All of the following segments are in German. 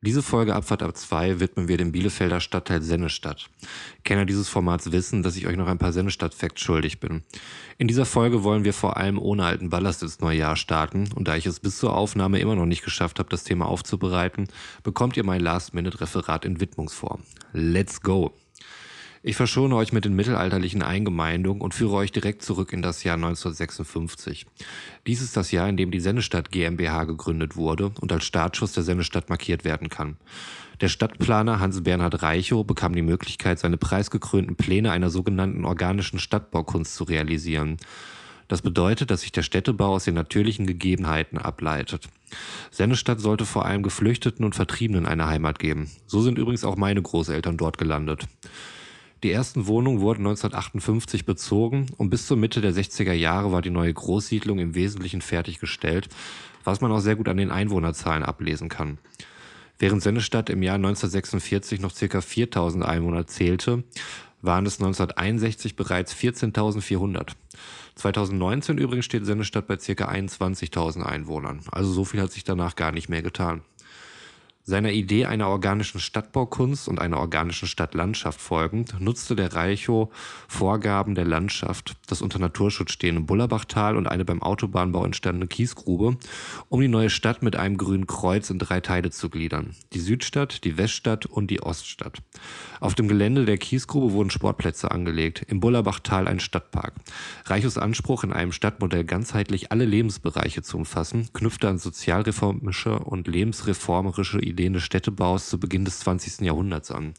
Diese Folge Abfahrt ab 2 widmen wir dem Bielefelder Stadtteil Sennestadt. Kenner dieses Formats wissen, dass ich euch noch ein paar Sennestadt-Facts schuldig bin. In dieser Folge wollen wir vor allem ohne alten Ballast ins neue Jahr starten und da ich es bis zur Aufnahme immer noch nicht geschafft habe, das Thema aufzubereiten, bekommt ihr mein Last-Minute-Referat in Widmungsform. Let's go! Ich verschone euch mit den mittelalterlichen Eingemeindungen und führe euch direkt zurück in das Jahr 1956. Dies ist das Jahr, in dem die Sennestadt GmbH gegründet wurde und als Startschuss der Sennestadt markiert werden kann. Der Stadtplaner Hans-Bernhard Reichow bekam die Möglichkeit, seine preisgekrönten Pläne einer sogenannten organischen Stadtbaukunst zu realisieren. Das bedeutet, dass sich der Städtebau aus den natürlichen Gegebenheiten ableitet. Sennestadt sollte vor allem Geflüchteten und Vertriebenen eine Heimat geben. So sind übrigens auch meine Großeltern dort gelandet. Die ersten Wohnungen wurden 1958 bezogen und bis zur Mitte der 60er Jahre war die neue Großsiedlung im Wesentlichen fertiggestellt, was man auch sehr gut an den Einwohnerzahlen ablesen kann. Während Sennestadt im Jahr 1946 noch ca. 4000 Einwohner zählte, waren es 1961 bereits 14.400. 2019 übrigens steht Sennestadt bei ca. 21.000 Einwohnern. Also so viel hat sich danach gar nicht mehr getan. Seiner Idee einer organischen Stadtbaukunst und einer organischen Stadtlandschaft folgend, nutzte der Reichow Vorgaben der Landschaft, das unter Naturschutz stehende Bullerbachtal und eine beim Autobahnbau entstandene Kiesgrube, um die neue Stadt mit einem grünen Kreuz in drei Teile zu gliedern. Die Südstadt, die Weststadt und die Oststadt. Auf dem Gelände der Kiesgrube wurden Sportplätze angelegt, im Bullerbachtal ein Stadtpark. Reichows Anspruch, in einem Stadtmodell ganzheitlich alle Lebensbereiche zu umfassen, knüpfte an sozialreformische und lebensreformerische Ideen Ideen des Städtebaus zu Beginn des 20. Jahrhunderts an.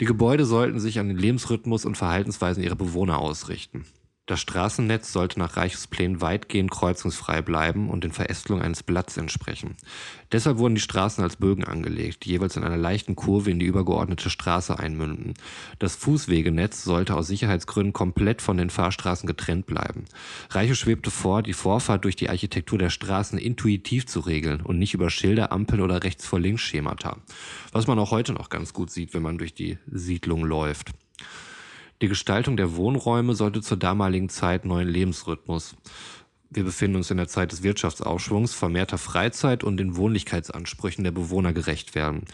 Die Gebäude sollten sich an den Lebensrhythmus und Verhaltensweisen ihrer Bewohner ausrichten. Das Straßennetz sollte nach Reichs Plänen weitgehend kreuzungsfrei bleiben und den Verästelungen eines Blatts entsprechen. Deshalb wurden die Straßen als Bögen angelegt, die jeweils in einer leichten Kurve in die übergeordnete Straße einmünden. Das Fußwegenetz sollte aus Sicherheitsgründen komplett von den Fahrstraßen getrennt bleiben. Reiche schwebte vor, die Vorfahrt durch die Architektur der Straßen intuitiv zu regeln und nicht über Schilder, Ampeln oder rechts vor links Schemata. Was man auch heute noch ganz gut sieht, wenn man durch die Siedlung läuft. Die Gestaltung der Wohnräume sollte zur damaligen Zeit neuen Lebensrhythmus. Wir befinden uns in der Zeit des Wirtschaftsaufschwungs, vermehrter Freizeit und den Wohnlichkeitsansprüchen der Bewohner gerecht werden.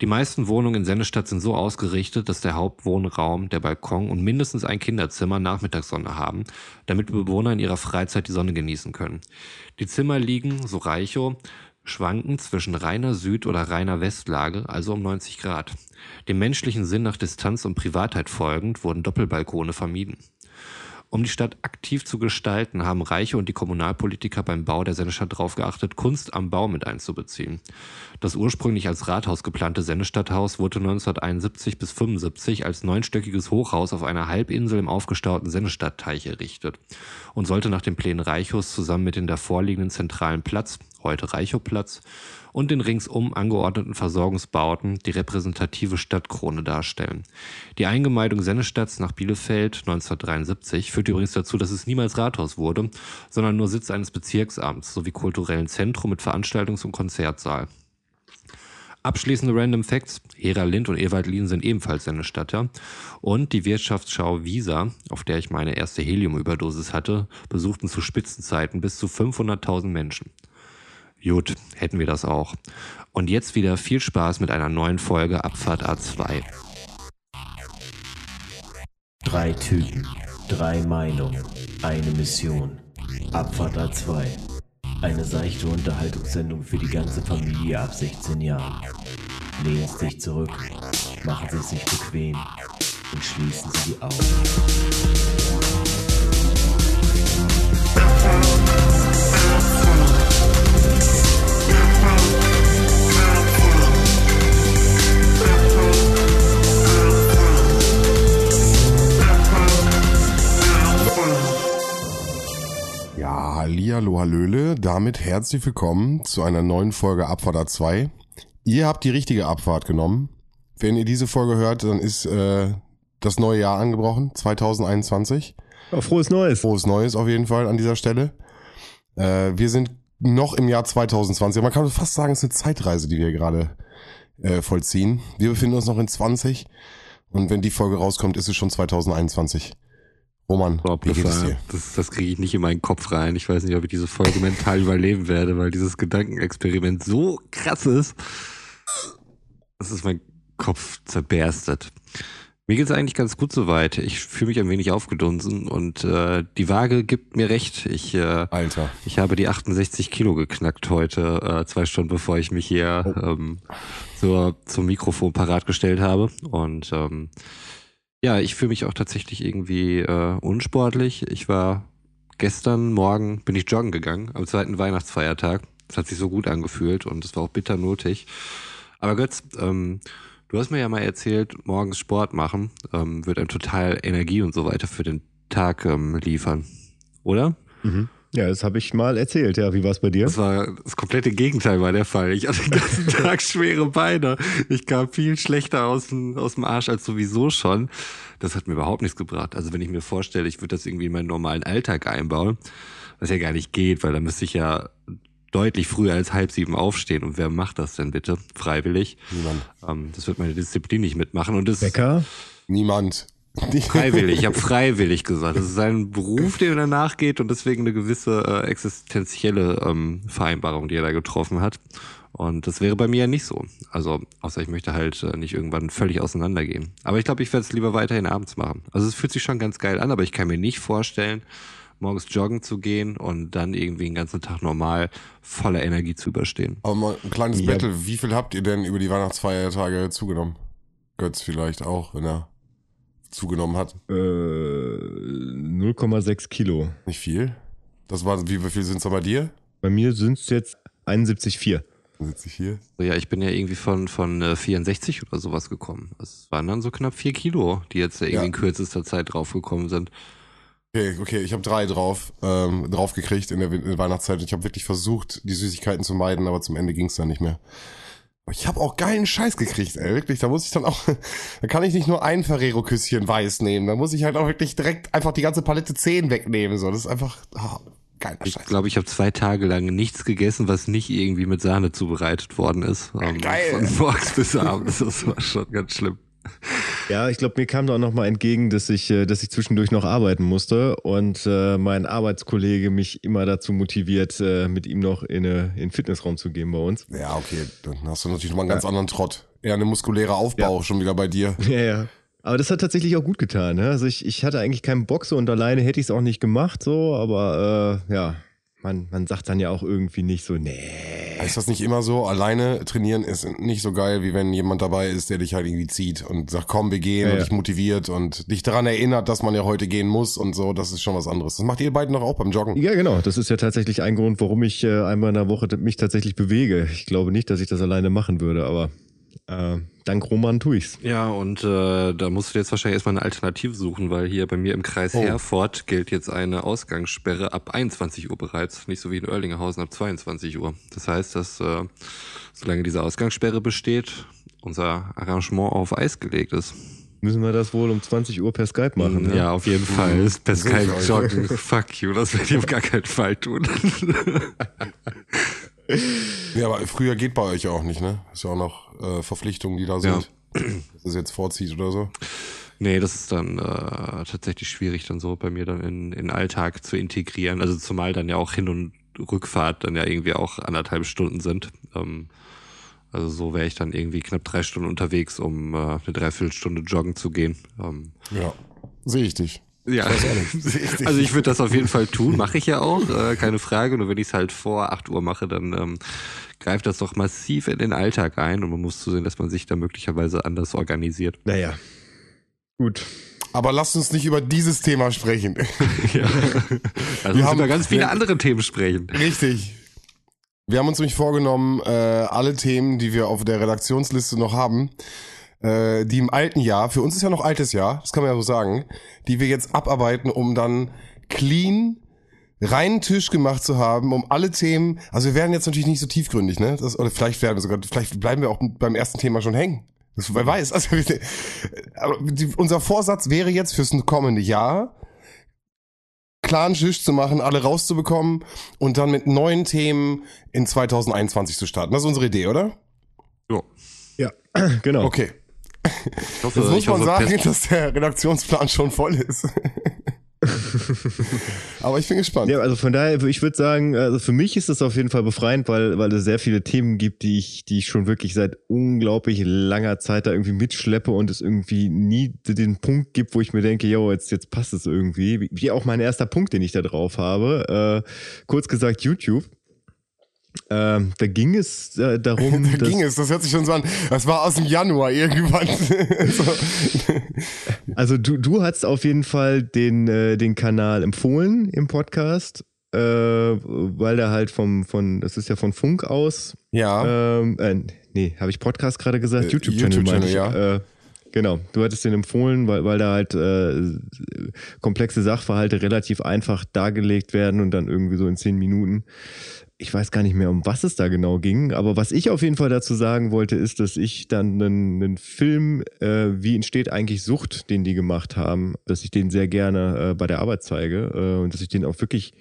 Die meisten Wohnungen in Sennestadt sind so ausgerichtet, dass der Hauptwohnraum, der Balkon und mindestens ein Kinderzimmer Nachmittagssonne haben, damit Bewohner in ihrer Freizeit die Sonne genießen können. Die Zimmer liegen, so Reicho, schwanken zwischen reiner Süd- oder reiner Westlage, also um 90 Grad. Dem menschlichen Sinn nach Distanz und Privatheit folgend wurden Doppelbalkone vermieden. Um die Stadt aktiv zu gestalten, haben Reiche und die Kommunalpolitiker beim Bau der Sennestadt darauf geachtet, Kunst am Bau mit einzubeziehen. Das ursprünglich als Rathaus geplante Sennestadthaus wurde 1971 bis 75 als neunstöckiges Hochhaus auf einer Halbinsel im aufgestauten Sennestadtteich errichtet und sollte nach den Plänen Reichos zusammen mit dem davorliegenden zentralen Platz, heute Reichoplatz, und den ringsum angeordneten Versorgungsbauten die repräsentative Stadtkrone darstellen. Die Eingemeindung Sennestadts nach Bielefeld 1973 führte übrigens dazu, dass es niemals Rathaus wurde, sondern nur Sitz eines Bezirksamts sowie kulturellen Zentrum mit Veranstaltungs- und Konzertsaal. Abschließende Random Facts. Hera Lind und Ewald Lien sind ebenfalls Sennestatter. Und die Wirtschaftsschau Visa, auf der ich meine erste Heliumüberdosis hatte, besuchten zu Spitzenzeiten bis zu 500.000 Menschen. Gut, hätten wir das auch. Und jetzt wieder viel Spaß mit einer neuen Folge Abfahrt A2. Drei Typen, drei Meinungen, eine Mission. Abfahrt A2. Eine seichte Unterhaltungssendung für die ganze Familie ab 16 Jahren. Lehnen Sie sich zurück, machen Sie es sich bequem und schließen Sie die Augen. Hallöle. Damit herzlich willkommen zu einer neuen Folge Abfahrt A2. Ihr habt die richtige Abfahrt genommen. Wenn ihr diese Folge hört, dann ist äh, das neue Jahr angebrochen, 2021. Oh, frohes Neues. Frohes Neues auf jeden Fall an dieser Stelle. Äh, wir sind noch im Jahr 2020. Man kann fast sagen, es ist eine Zeitreise, die wir gerade äh, vollziehen. Wir befinden uns noch in 20 und wenn die Folge rauskommt, ist es schon 2021. Roman, Boah, wie geht es das, das, kriege ich nicht in meinen Kopf rein. Ich weiß nicht, ob ich diese Folge mental überleben werde, weil dieses Gedankenexperiment so krass ist. Es ist mein Kopf zerberstet. Mir geht's eigentlich ganz gut soweit. Ich fühle mich ein wenig aufgedunsen und äh, die Waage gibt mir recht. Ich, äh, Alter. ich habe die 68 Kilo geknackt heute, äh, zwei Stunden bevor ich mich hier Oh. ähm, zur, zum Mikrofon parat gestellt habe. Und ähm, ja, ich fühle mich auch tatsächlich irgendwie äh, unsportlich. Ich war gestern Morgen, bin ich joggen gegangen, am zweiten Weihnachtsfeiertag. Das hat sich so gut angefühlt und es war auch bitter notig. Aber Götz, ähm, du hast mir ja mal erzählt, morgens Sport machen ähm, wird einem total Energie und so weiter für den Tag ähm, liefern. Oder? Mhm. Ja, das habe ich mal erzählt. Ja, wie war es bei dir? Das war das komplette Gegenteil war der Fall. Ich hatte den ganzen Tag schwere Beine. Ich kam viel schlechter aus dem, aus dem Arsch als sowieso schon. Das hat mir überhaupt nichts gebracht. Also wenn ich mir vorstelle, ich würde das irgendwie in meinen normalen Alltag einbauen, was ja gar nicht geht, weil da müsste ich ja deutlich früher als halb sieben aufstehen. Und wer macht das denn bitte? Freiwillig? Niemand. Ähm, das wird meine Disziplin nicht mitmachen. Und das Bäcker? Niemand. Freiwillig, ich habe freiwillig gesagt. Das ist ein Beruf, dem er nachgeht und deswegen eine gewisse äh, existenzielle ähm, Vereinbarung, die er da getroffen hat. Und das wäre bei mir ja nicht so. Also, außer ich möchte halt äh, nicht irgendwann völlig auseinandergehen. Aber ich glaube, ich werde es lieber weiterhin abends machen. Also es fühlt sich schon ganz geil an, aber ich kann mir nicht vorstellen, morgens joggen zu gehen und dann irgendwie den ganzen Tag normal voller Energie zu überstehen. Aber mal ein kleines Ja. Battle. Wie viel habt ihr denn über die Weihnachtsfeiertage zugenommen? Götz vielleicht auch, wenn er zugenommen hat. Äh, 0,6 Kilo. Nicht viel. Das war, wie, wie viel sind's da bei dir? Bei mir sind es jetzt 71,4. Dann sitze ich hier. So, ja, ich bin ja irgendwie von, von äh, 64 oder sowas gekommen. Es waren dann so knapp vier Kilo, die jetzt äh, irgendwie Ja. in kürzester Zeit draufgekommen sind. Okay, okay, ich habe drei drauf, ähm, drauf gekriegt in der, in der Weihnachtszeit. Ich habe wirklich versucht, die Süßigkeiten zu meiden, aber zum Ende ging's dann nicht mehr. Ich habe auch geilen Scheiß gekriegt, ey, wirklich. Da muss ich dann auch, da kann ich nicht nur ein Ferrero-Küsschen weiß nehmen, da muss ich halt auch wirklich direkt einfach die ganze Palette 10 wegnehmen. So, das ist einfach ah, geiler Ich Scheiß. glaube, ich habe zwei Tage lang nichts gegessen, was nicht irgendwie mit Sahne zubereitet worden ist. Ähm, Geil. Von morgens bis abends. Das war schon ganz schlimm. Ja, ich glaube, mir kam da auch noch mal entgegen, dass ich, äh, dass ich zwischendurch noch arbeiten musste und äh, mein Arbeitskollege mich immer dazu motiviert, äh, mit ihm noch in, eine, in den Fitnessraum zu gehen bei uns. Ja, okay, dann hast du natürlich nochmal einen ganz anderen Trott. Eher eine muskuläre Aufbau schon wieder bei dir. Ja, ja. Aber das hat tatsächlich auch gut getan. Ne? Also ich, ich hatte eigentlich keinen Bock so und alleine hätte ich es auch nicht gemacht, so, aber äh, ja, man, man sagt dann ja auch irgendwie nicht so, nee. Ist das nicht immer so? Alleine trainieren ist nicht so geil, wie wenn jemand dabei ist, der dich halt irgendwie zieht und sagt, komm, wir gehen Ja, und dich motiviert und dich daran erinnert, dass man ja heute gehen muss und so. Das ist schon was anderes. Das macht ihr beiden doch auch beim Joggen. Ja, genau. Das ist ja tatsächlich ein Grund, warum ich äh, einmal in der Woche mich tatsächlich bewege. Ich glaube nicht, dass ich das alleine machen würde, aber äh, dank Roman tue ich's. Ja, und äh, da musst du jetzt wahrscheinlich erstmal eine Alternative suchen, weil hier bei mir im Kreis Oh. Herford gilt jetzt eine Ausgangssperre ab 21 Uhr bereits, nicht so wie in Oerlingerhausen ab 22 Uhr. Das heißt, dass äh, solange diese Ausgangssperre besteht, unser Arrangement auf Eis gelegt ist. Müssen wir das wohl um 20 Uhr per Skype machen? Ne? Ja, auf jeden Fall. Mhm. Ist kein Sicher. Joggen. Fuck you, das werde ich auf gar keinen Fall tun. Ja, aber früher geht bei euch ja auch nicht, ne? Ist ja auch noch äh, Verpflichtungen, die da sind. Dass es jetzt vorzieht oder so. Nee, das ist dann äh, tatsächlich schwierig, dann so bei mir dann in, in den Alltag zu integrieren. Also zumal dann ja auch Hin- und Rückfahrt dann ja irgendwie auch anderthalb Stunden sind. Ähm, also so wäre ich dann irgendwie knapp drei Stunden unterwegs, um äh, eine Dreiviertelstunde joggen zu gehen. Ähm, Ja. Sehe ich dich. Ja, ich also ich würde das auf jeden Fall tun, mache ich ja auch, äh, keine Frage. Nur wenn ich es halt vor 8 Uhr mache, dann ähm, greift das doch massiv in den Alltag ein und man muss zusehen, dass man sich da möglicherweise anders organisiert. Naja. Gut. Aber lasst uns nicht über dieses Thema sprechen. Ja. Also Wir haben- über ganz viele andere Themen sprechen. Richtig. Wir haben uns nämlich vorgenommen, äh, alle Themen, die wir auf der Redaktionsliste noch haben, äh, die im alten Jahr, für uns ist ja noch altes Jahr, das kann man ja so sagen, die wir jetzt abarbeiten, um dann clean reinen Tisch gemacht zu haben, um alle Themen, also wir werden jetzt natürlich nicht so tiefgründig, ne? Das, oder vielleicht werden wir sogar, vielleicht bleiben wir auch beim ersten Thema schon hängen. Das, wer weiß. Also, aber die, unser Vorsatz wäre jetzt fürs kommende Jahr, klaren Tisch zu machen, alle rauszubekommen und dann mit neuen Themen in 2021 zu starten. Das ist unsere Idee, oder? Jo. Ja, genau. Okay. Ich hoffe, Jetzt muss ich man sagen, Pest- dass der Redaktionsplan schon voll ist. Aber ich bin gespannt. Ja, also von daher, ich würde sagen, also für mich ist das auf jeden Fall befreiend, weil, weil es sehr viele Themen gibt, die ich, die ich schon wirklich seit unglaublich langer Zeit da irgendwie mitschleppe und es irgendwie nie den Punkt gibt, wo ich mir denke, yo, jetzt, jetzt passt es irgendwie. Wie auch mein erster Punkt, den ich da drauf habe. Äh, kurz gesagt, YouTube. Ähm, da ging es äh, darum. da ging es, das hört sich schon so an. Das war aus dem Januar irgendwann. so. Also du, du hast auf jeden Fall den, äh, den Kanal empfohlen im Podcast, äh, weil der halt vom, von, das ist ja von Funk aus. Ja. Ähm, äh, nee, habe ich Podcast gerade gesagt? Äh, YouTube-Channel, YouTube meine ich. ja. Äh, Genau, du hattest den empfohlen, weil, weil da halt äh, komplexe Sachverhalte relativ einfach dargelegt werden und dann irgendwie so in zehn Minuten. Ich weiß gar nicht mehr, um was es da genau ging, aber was ich auf jeden Fall dazu sagen wollte, ist, dass ich dann einen, einen Film, äh, wie entsteht eigentlich Sucht, den die gemacht haben, dass ich den sehr gerne äh, bei der Arbeit zeige äh, und dass ich den auch wirklich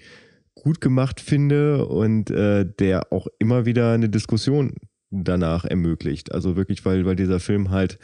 gut gemacht finde und äh, der auch immer wieder eine Diskussion danach ermöglicht. Also wirklich, weil, weil dieser Film halt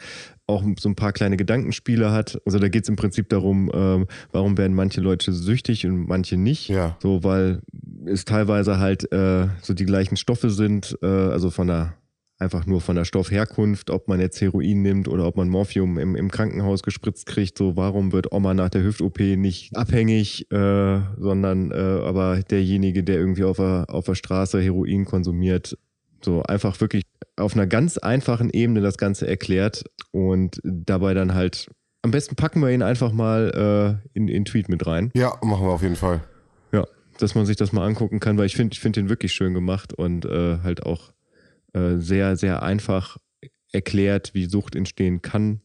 auch so ein paar kleine Gedankenspiele hat. Also da geht es im Prinzip darum, ähm, warum werden manche Leute süchtig und manche nicht. Ja. So, weil es teilweise halt äh, so die gleichen Stoffe sind, äh, also von der einfach nur von der Stoffherkunft, ob man jetzt Heroin nimmt oder ob man Morphium im, im Krankenhaus gespritzt kriegt. So, warum wird Oma nach der Hüft-OP nicht abhängig, äh, sondern äh, aber derjenige, der irgendwie auf der, auf der Straße Heroin konsumiert, so einfach wirklich auf einer ganz einfachen Ebene das Ganze erklärt und dabei dann halt, am besten packen wir ihn einfach mal äh, in, in Tweet mit rein. Ja, machen wir auf jeden Fall. Ja, dass man sich das mal angucken kann, weil ich finde ich finde den wirklich schön gemacht und äh, halt auch äh, sehr, sehr einfach erklärt, wie Sucht entstehen kann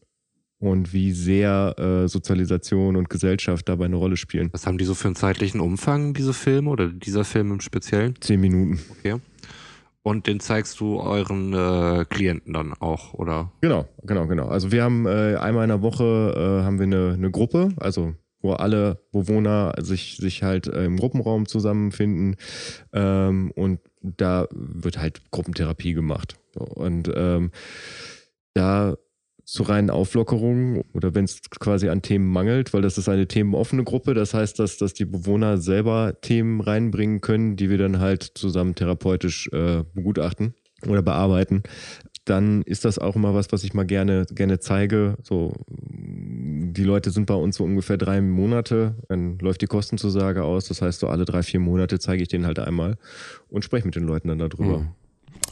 und wie sehr äh, Sozialisation und Gesellschaft dabei eine Rolle spielen. Was haben die so für einen zeitlichen Umfang, diese Filme oder dieser Film im Speziellen? Zehn Minuten. Okay. Und den zeigst du euren äh, Klienten dann auch, oder? Genau, genau, genau. Also wir haben äh, einmal in der Woche äh, haben wir eine, eine Gruppe, also wo alle Bewohner sich, sich halt äh, im Gruppenraum zusammenfinden ähm, und da wird halt Gruppentherapie gemacht. Und ähm, da zu reinen Auflockerungen oder wenn es quasi an Themen mangelt, weil das ist eine themenoffene Gruppe. Das heißt, dass, dass die Bewohner selber Themen reinbringen können, die wir dann halt zusammen therapeutisch äh, begutachten oder bearbeiten. Dann ist das auch immer was, was ich mal gerne, gerne zeige. So, die Leute sind bei uns so ungefähr drei Monate, dann läuft die Kostenzusage aus. Das heißt, so alle drei, vier Monate zeige ich den halt einmal und spreche mit den Leuten dann darüber. Mhm.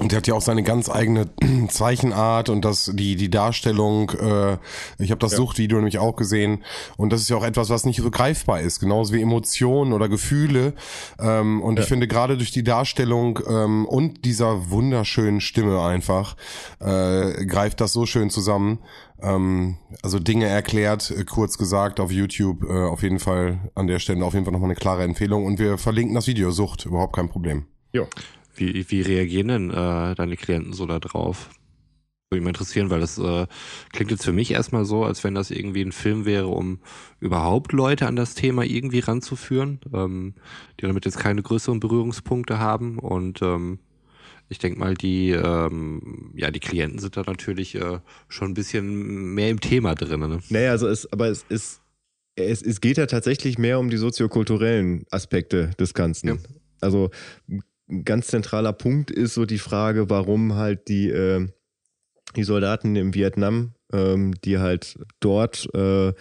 Und der hat ja auch seine ganz eigene Zeichenart und das die die Darstellung. Äh, ich habe das Ja. Suchtvideo nämlich auch gesehen und das ist ja auch etwas, was nicht so greifbar ist, genauso wie Emotionen oder Gefühle. Ähm, und ich finde gerade durch die Darstellung ähm, und dieser wunderschönen Stimme einfach äh, greift das so schön zusammen. Ähm, also Dinge erklärt, äh, kurz gesagt auf YouTube. Äh, auf jeden Fall an der Stelle auf jeden Fall nochmal eine klare Empfehlung und wir verlinken das Video Sucht überhaupt kein Problem. Ja. Wie, wie reagieren denn äh, deine Klienten so da drauf? Würde mich mal interessieren, weil das äh, klingt jetzt für mich erstmal so, als wenn das irgendwie ein Film wäre, um überhaupt Leute an das Thema irgendwie ranzuführen, ähm, die damit jetzt keine größeren Berührungspunkte haben. Und ähm, ich denke mal, die, ähm, ja, die Klienten sind da natürlich äh, schon ein bisschen mehr im Thema drin. Ne? Naja, also es, aber es ist, es, es geht ja tatsächlich mehr um die soziokulturellen Aspekte des Ganzen. Ja. Also ganz zentraler Punkt ist so die Frage, warum halt die, äh, die Soldaten im Vietnam, ähm, die halt dort äh,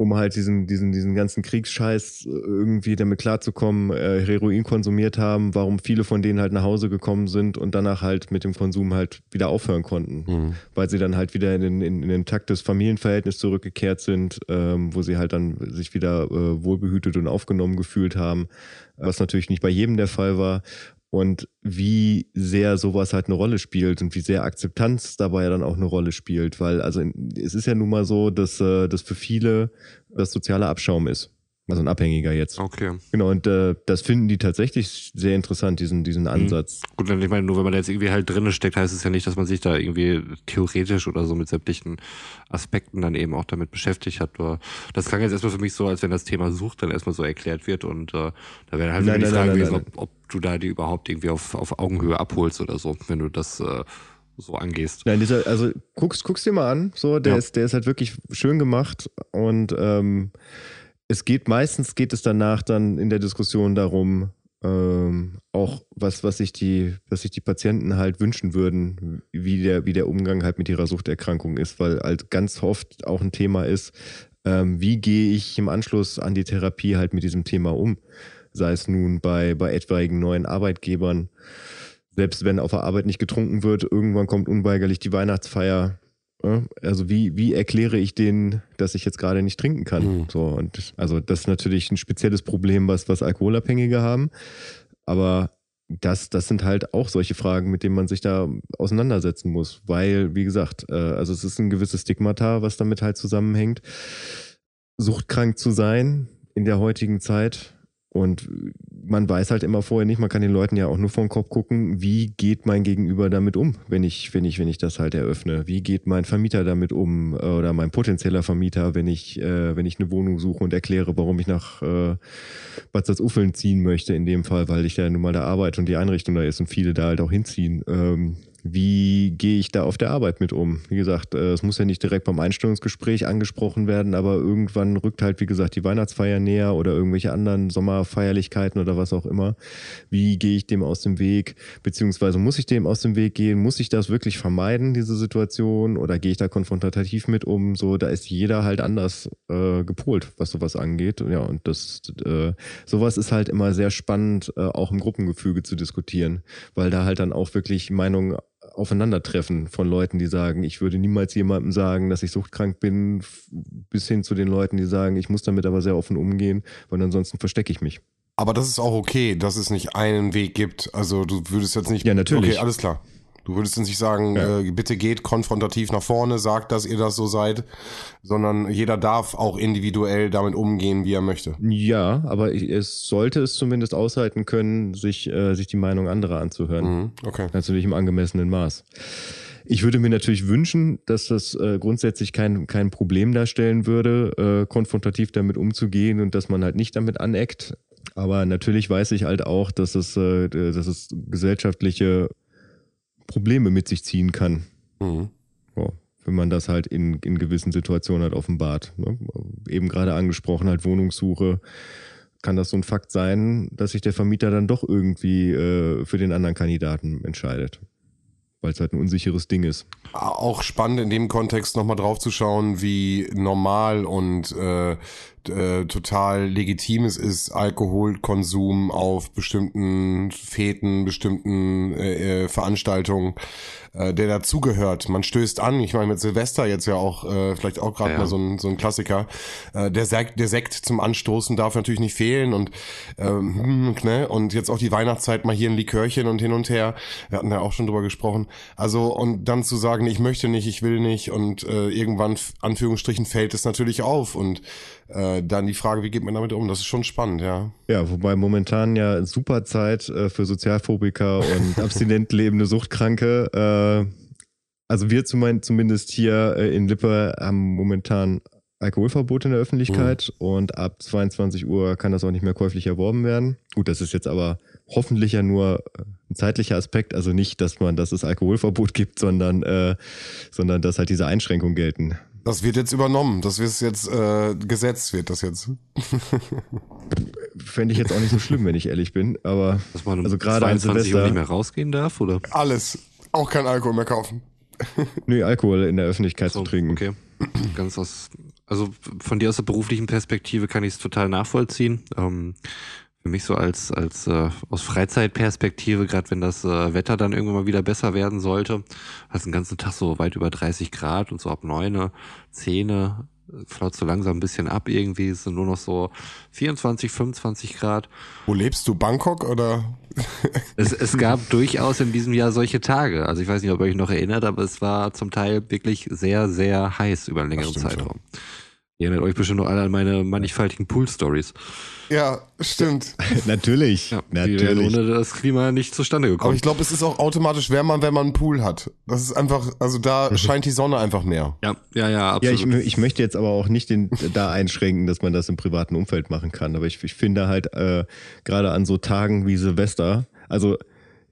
um halt diesen, diesen, diesen ganzen Kriegsscheiß äh, irgendwie damit klarzukommen, äh, Heroin konsumiert haben, warum viele von denen halt nach Hause gekommen sind und danach halt mit dem Konsum halt wieder aufhören konnten Mhm. weil sie dann halt wieder in, den- in, in den Takt des Familienverhältnisses zurückgekehrt sind, ähm, wo sie halt dann sich wieder äh, wohlbehütet und aufgenommen gefühlt haben, was natürlich nicht bei jedem der Fall war. Und wie sehr sowas halt eine Rolle spielt und wie sehr Akzeptanz dabei dann auch eine Rolle spielt, weil also es ist ja nun mal so, dass äh, das für viele das soziale Abschaum ist. Also ein Abhängiger jetzt. Okay. Genau, und äh, das finden die tatsächlich sehr interessant, diesen, diesen Ansatz. Gut, dann ich meine, nur wenn man da jetzt irgendwie halt drinne steckt, heißt es ja nicht, dass man sich da irgendwie theoretisch oder so mit sämtlichen Aspekten dann eben auch damit beschäftigt hat. Oder das klang jetzt erstmal für mich so, als wenn das Thema Sucht dann erstmal so erklärt wird und äh, da wäre halt Nein, die nein, Frage nein, gewesen, ob, ob du da die überhaupt irgendwie auf, auf Augenhöhe abholst oder so, wenn du das äh, so angehst. Nein, dieser, also guckst, guckst dir mal an, so, der Ja. ist, der ist halt wirklich schön gemacht und ähm, es geht meistens geht es danach dann in der Diskussion darum, ähm, auch was, was sich die, was sich die Patienten halt wünschen würden, wie der, wie der Umgang halt mit ihrer Suchterkrankung ist, weil halt ganz oft auch ein Thema ist, ähm, wie gehe ich im Anschluss an die Therapie halt mit diesem Thema um? Sei es nun bei, bei etwaigen neuen Arbeitgebern, selbst wenn auf der Arbeit nicht getrunken wird, irgendwann kommt unweigerlich die Weihnachtsfeier. Also wie, wie erkläre ich denen, dass ich jetzt gerade nicht trinken kann? Mhm. So, und also das ist natürlich ein spezielles Problem, was, was Alkoholabhängige haben. Aber das, das sind halt auch solche Fragen, mit denen man sich da auseinandersetzen muss. Weil, wie gesagt, äh, also es ist ein gewisses Stigmata, was damit halt zusammenhängt. Suchtkrank zu sein in der heutigen Zeit und man weiß halt immer vorher nicht, man kann den Leuten ja auch nur vor den Kopf gucken, wie geht mein Gegenüber damit um, wenn ich, wenn ich, wenn ich das halt eröffne? Wie geht mein Vermieter damit um äh, oder mein potenzieller Vermieter, wenn ich, äh, wenn ich eine Wohnung suche und erkläre, warum ich nach äh, Bad Salzuffeln ziehen möchte in dem Fall, weil ich da nun mal da arbeite und die Einrichtung da ist und viele da halt auch hinziehen. Ähm, wie gehe ich da auf der Arbeit mit um? Wie gesagt, äh, es muss ja nicht direkt beim Einstellungsgespräch angesprochen werden, aber irgendwann rückt halt, wie gesagt, die Weihnachtsfeier näher oder irgendwelche anderen Sommerfeierlichkeiten oder was auch immer. Wie gehe ich dem aus dem Weg? Beziehungsweise muss ich dem aus dem Weg gehen? Muss ich das wirklich vermeiden, diese Situation? Oder gehe ich da konfrontativ mit um? So, da ist jeder halt anders äh, gepolt, was sowas angeht. Ja, und das, äh, sowas ist halt immer sehr spannend, äh, auch im Gruppengefüge zu diskutieren, weil da halt dann auch wirklich Meinungen Aufeinandertreffen von Leuten, die sagen, ich würde niemals jemandem sagen, dass ich suchtkrank bin, bis hin zu den Leuten, die sagen, ich muss damit aber sehr offen umgehen, weil ansonsten verstecke ich mich. Aber das ist auch okay, dass es nicht einen Weg gibt. Also du würdest jetzt nicht. Ja, natürlich. Okay, alles klar. Du würdest nicht sagen, ja. äh, bitte geht konfrontativ nach vorne, sagt, dass ihr das so seid, sondern jeder darf auch individuell damit umgehen, wie er möchte. Ja, aber es sollte es zumindest aushalten können, sich, äh, sich die Meinung anderer anzuhören. Mhm, okay. Natürlich im angemessenen Maß. Ich würde mir natürlich wünschen, dass das äh, grundsätzlich kein, kein Problem darstellen würde, äh, konfrontativ damit umzugehen und dass man halt nicht damit aneckt. Aber natürlich weiß ich halt auch, dass es, äh, dass es gesellschaftliche Probleme mit sich ziehen kann. Mhm. Ja, wenn man das halt in, in gewissen Situationen halt offenbart. Ne? Eben gerade angesprochen, halt Wohnungssuche. Kann das so ein Fakt sein, dass sich der Vermieter dann doch irgendwie äh, für den anderen Kandidaten entscheidet? weil es halt ein unsicheres Ding ist. Auch spannend in dem Kontext nochmal drauf zu schauen, wie normal und äh, äh, total legitim es ist, Alkoholkonsum auf bestimmten Feten, bestimmten äh, äh, Veranstaltungen, äh, der dazugehört. Man stößt an, ich meine mit Silvester jetzt ja auch, äh, vielleicht auch gerade ja. mal so ein, so ein Klassiker. Äh, der, Sekt, der Sekt zum Anstoßen darf natürlich nicht fehlen und ähm, ne? und jetzt auch die Weihnachtszeit mal hier ein Likörchen und hin und her. Wir hatten da auch schon drüber gesprochen. Also und dann zu sagen, ich möchte nicht, ich will nicht und äh, irgendwann Anführungsstrichen fällt es natürlich auf und äh, dann die Frage, wie geht man damit um? Das ist schon spannend, ja. Ja, wobei momentan ja super Zeit äh, für Sozialphobiker und abstinent lebende Suchtkranke. Äh, also wir zum, zumindest hier in Lippe haben momentan Alkoholverbot in der Öffentlichkeit mhm. und ab 22 Uhr kann das auch nicht mehr käuflich erworben werden. Gut, das ist jetzt aber hoffentlich ja nur ein zeitlicher Aspekt, also nicht, dass man, dass es Alkoholverbot gibt, sondern, äh, sondern dass halt diese Einschränkungen gelten. Das wird jetzt übernommen. Das wird jetzt äh, gesetzt, wird das jetzt. Fände ich jetzt auch nicht so schlimm, wenn ich ehrlich bin. Aber Dass man um also gerade an Silvester Uhr nicht mehr rausgehen darf, oder? Alles. Auch kein Alkohol mehr kaufen. Nö, Alkohol in der Öffentlichkeit so, zu trinken. Okay. Ganz aus, also von dir aus der beruflichen Perspektive kann ich es total nachvollziehen. Ähm, für mich so als, als äh, aus Freizeitperspektive, gerade wenn das äh, Wetter dann irgendwann mal wieder besser werden sollte, hast den ganzen Tag so weit über 30 Grad und so ab neune, zehne flaut so langsam ein bisschen ab irgendwie, es sind nur noch so 24, 25 Grad. Wo lebst du, Bangkok oder? es, es gab durchaus in diesem Jahr solche Tage. Also ich weiß nicht, ob ihr euch noch erinnert, aber es war zum Teil wirklich sehr, sehr heiß über einen längeren Zeitraum. Ja. Ihr erinnert euch bestimmt noch alle an meine mannigfaltigen Pool-Stories. Ja, stimmt. natürlich. Ja, natürlich. Die wären ohne das Klima nicht zustande gekommen. Aber ich glaube, es ist auch automatisch wärmer, wenn man einen Pool hat. Das ist einfach, also da scheint die Sonne einfach mehr. Ja, ja, ja, absolut. Ja, ich, ich möchte jetzt aber auch nicht den, da einschränken, dass man das im privaten Umfeld machen kann. Aber ich, ich finde halt, äh, gerade an so Tagen wie Silvester, also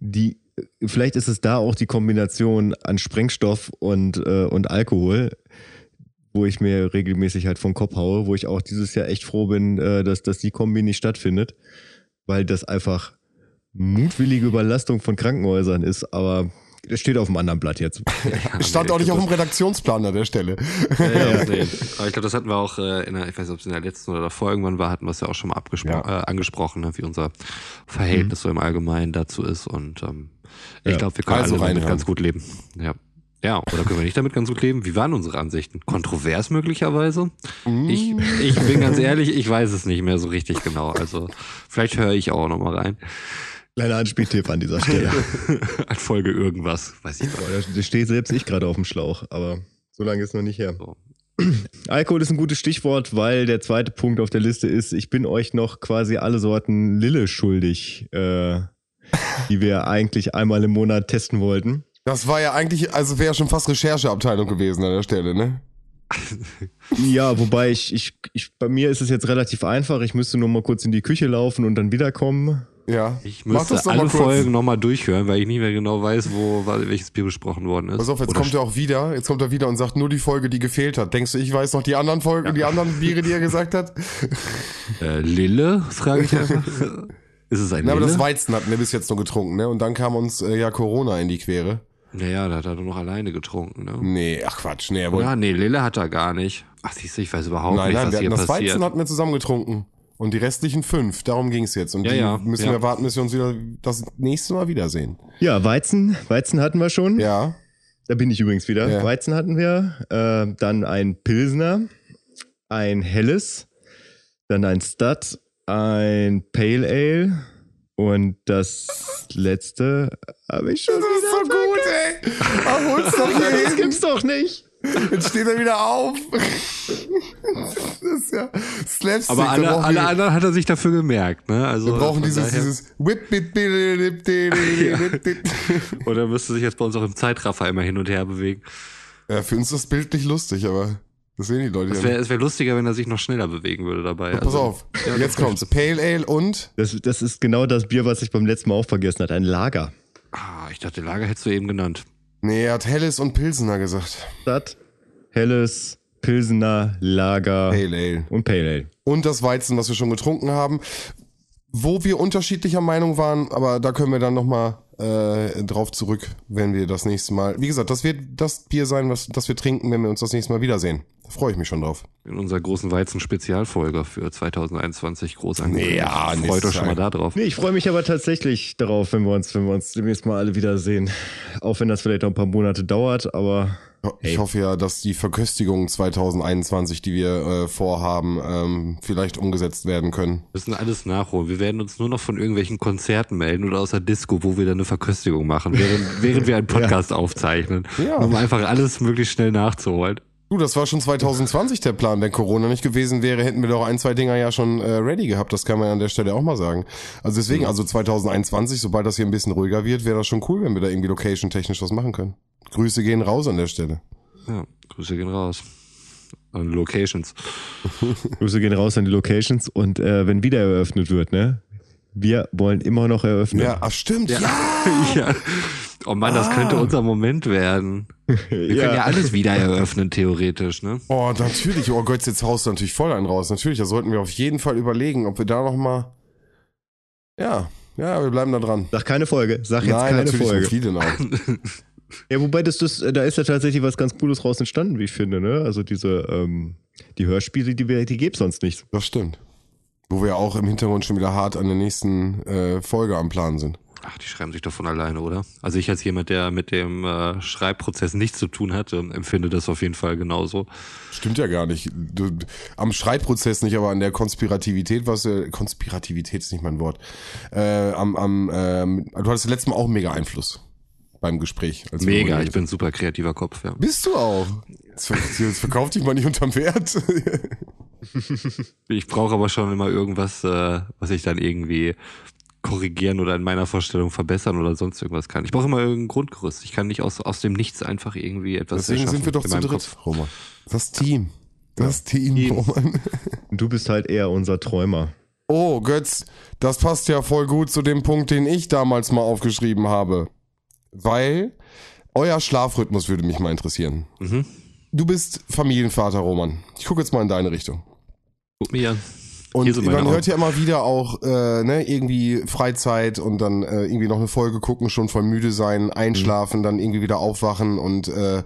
die, vielleicht ist es da auch die Kombination an Sprengstoff und, äh, und Alkohol wo ich mir regelmäßig halt vom Kopf haue, wo ich auch dieses Jahr echt froh bin, äh, dass, dass die Kombi nicht stattfindet, weil das einfach mutwillige Überlastung von Krankenhäusern ist, aber das steht auf dem anderen Blatt jetzt. Stand auch nicht auf dem Redaktionsplan an der Stelle. Ja, ja, nee. Aber ich glaube, das hatten wir auch äh, in der, ich weiß nicht, ob es in der letzten oder davor irgendwann war, hatten wir es ja auch schon mal Ja. äh, angesprochen, ne, wie unser Verhältnis so im Allgemeinen dazu ist. Und ähm, ich Ja. glaube, wir können Also alle damit ganz gut leben. Ja. Ja, oder können wir nicht damit ganz gut leben? Wie waren unsere Ansichten? Kontrovers möglicherweise? Ich, ich bin ganz ehrlich, ich weiß es nicht mehr so richtig genau. Also vielleicht höre ich auch noch mal rein. Kleiner Anspieltipp an dieser Stelle. An Folge irgendwas, weiß ich Boah, da steht selbst ich gerade auf dem Schlauch, aber so lange ist noch nicht her. So. Alkohol ist ein gutes Stichwort, weil der zweite Punkt auf der Liste ist, ich bin euch noch quasi alle Sorten Lille schuldig, äh, die wir eigentlich einmal im Monat testen wollten. Das war ja eigentlich, also wäre schon fast Rechercheabteilung gewesen an der Stelle, ne? Ja, wobei ich, ich, ich, bei mir ist es jetzt relativ einfach. Ich müsste nur mal kurz in die Küche laufen und dann wiederkommen. Ja. Ich Mach müsste das doch alle mal kurz. Folgen nochmal durchhören, weil ich nicht mehr genau weiß, wo welches Bier besprochen worden ist. Pass auf, jetzt Oder kommt er auch wieder, jetzt kommt er wieder und sagt nur die Folge, die gefehlt hat. Denkst du, ich weiß noch die anderen Folgen, die anderen Biere, die er gesagt hat? Äh, Lille, frage ich einfach. ist es ein Na, aber Lille? das Weizen hatten wir bis jetzt nur getrunken, ne? Und dann kam uns äh, ja Corona in die Quere. Naja, da hat er doch noch alleine getrunken, ne? Nee, ach Quatsch, nee, er wollte. Ja, nee, Lille hat er gar nicht. Ach, siehst du, ich weiß überhaupt nein, nicht, nein, was wir hier das passiert. Weizen hatten wir zusammen getrunken. Und die restlichen fünf, darum ging's jetzt. Und Ja, die ja, müssen ja. wir warten, bis wir uns wieder das nächste Mal wiedersehen. Ja, Weizen, Weizen hatten wir schon. Ja. Da bin ich übrigens wieder. Ja. Weizen hatten wir, äh, dann ein Pilsner, ein Helles, dann ein Stud, ein Pale Ale und das letzte habe ich schon Das ist so gut, ey. Ach, hol's doch hier Das gibt's doch nicht. Jetzt steht er wieder auf. Das ist ja Slapstick. aber alle, alle anderen hat er sich dafür gemerkt, ne? Also wir brauchen dieses, daher- dieses Whip, bit, bit. Oder müsste sich jetzt bei uns auch im Zeitraffer immer hin und her bewegen. Ja, für uns ist das bildlich lustig, aber das sehen die Leute Es ja wäre nicht. es wär lustiger, wenn er sich noch schneller bewegen würde dabei. Pass Also, auf, Ja, jetzt das kommt's. Pale Ale und Das, das ist genau das Bier, was ich beim letzten Mal auch vergessen hatte. Ein Lager. Ah, ich dachte, Lager hättest du eben genannt. Nee, er hat Helles und Pilsener gesagt. Stud, Helles, Pilsener, Lager Pale Ale. und Pale Ale. Und das Weizen, was wir schon getrunken haben. Wo wir unterschiedlicher Meinung waren, aber da können wir dann nochmal äh, drauf zurück, wenn wir das nächste Mal. Wie gesagt, das wird das Bier sein, was das wir trinken, wenn wir uns das nächste Mal wiedersehen. Da freue ich mich schon drauf. In unserer großen Weizen-Spezialfolge für 2021 groß angekündigt. Ja, Freut euch schon mal da drauf. Nee, ich freue mich aber tatsächlich darauf, wenn wir uns, wenn wir uns demnächst mal alle wiedersehen. Auch wenn das vielleicht noch ein paar Monate dauert, aber Ich Hey. hoffe ja, dass die Verköstigung 2021, die wir äh, vorhaben, ähm, vielleicht umgesetzt werden können. Wir müssen alles nachholen. Wir werden uns nur noch von irgendwelchen Konzerten melden oder aus der Disco, wo wir dann eine Verköstigung machen, während, während wir einen Podcast aufzeichnen. Ja. Um einfach alles möglichst schnell nachzuholen. Du, das war schon 2020 der Plan. Wenn Corona nicht gewesen wäre, hätten wir doch ein, zwei Dinger ja schon äh, ready gehabt. Das kann man an der Stelle auch mal sagen. Also deswegen, also 2021, sobald das hier ein bisschen ruhiger wird, wäre das schon cool, wenn wir da irgendwie location-technisch was machen können. Grüße gehen raus an der Stelle. Ja, Grüße gehen raus. An Locations. Grüße gehen raus an die Locations und äh, wenn wieder eröffnet wird, ne? Wir wollen immer noch eröffnen. Ja, ach stimmt, ja. ja. Oh Mann, das könnte unser Moment werden. Wir können ja alles wieder eröffnen, theoretisch, ne? Oh, natürlich. Oh Gott, jetzt haust du natürlich voll einen raus. Natürlich, da sollten wir auf jeden Fall überlegen, ob wir da noch mal... Ja, ja, wir bleiben da dran. Sag keine Folge. Sag jetzt Nein, keine natürlich Folge. denn auch? Ja, wobei das, das, da ist ja tatsächlich was ganz Cooles raus entstanden, wie ich finde, ne? Also diese, ähm, die Hörspiele, die wir, die gibt's sonst nicht. Das stimmt. Wo wir auch im Hintergrund schon wieder hart an der nächsten äh, Folge am Plan sind. Ach, die schreiben sich doch von alleine, oder? Also ich als jemand, der mit dem äh, Schreibprozess nichts zu tun hat, ähm, empfinde das auf jeden Fall genauso. Stimmt ja gar nicht. Du, am Schreibprozess nicht, aber an der Konspirativität, was äh, Konspirativität ist nicht mein Wort. Äh, am, am, ähm, du hattest letztes Mal auch mega Einfluss beim Gespräch. Mega, ich bin ein super kreativer Kopf, ja. Bist du auch? Jetzt, ver- jetzt verkauf dich mal nicht unterm Wert. Ich brauche aber schon immer irgendwas, äh, was ich dann irgendwie korrigieren oder in meiner Vorstellung verbessern oder sonst irgendwas kann. Ich brauche immer irgendein Grundgerüst. Ich kann nicht aus, aus dem Nichts einfach irgendwie etwas Deswegen erschaffen sind wir doch zu dritt, Kopf. Roman. Das Team. Das Team, Team. Roman. Du bist halt eher unser Träumer. Oh, Götz, das passt ja voll gut zu dem Punkt, den ich damals mal aufgeschrieben habe. Weil euer Schlafrhythmus würde mich mal interessieren. Mhm. du bist Familienvater, Roman. Ich gucke jetzt mal in deine Richtung. Guck mir an. Und meine man hört ja immer wieder auch, äh, ne, irgendwie Freizeit und dann äh, irgendwie noch eine Folge gucken, schon voll müde sein, einschlafen, dann irgendwie wieder aufwachen und äh,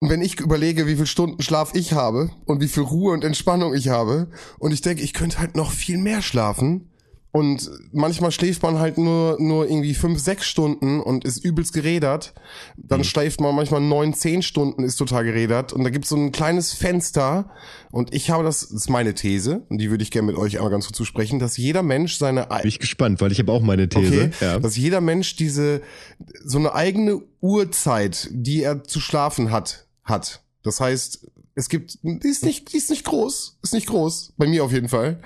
wenn ich überlege, wie viel Stunden Schlaf ich habe und wie viel Ruhe und Entspannung ich habe und ich denke, ich könnte halt noch viel mehr schlafen und manchmal schläft man halt nur nur irgendwie fünf, sechs Stunden und ist übelst gerädert. Dann schläft man manchmal neun, zehn Stunden, ist total gerädert und da gibt's so ein kleines Fenster und ich habe das, das ist meine These und die würde ich gerne mit euch einmal ganz kurz zusprechen, dass jeder Mensch seine Bin ich gespannt, weil ich habe auch meine These. Okay, Ja. dass jeder Mensch diese so eine eigene Uhrzeit, die er zu schlafen hat, hat. Das heißt, es gibt, die ist nicht, die ist nicht groß, ist nicht groß, bei mir auf jeden Fall.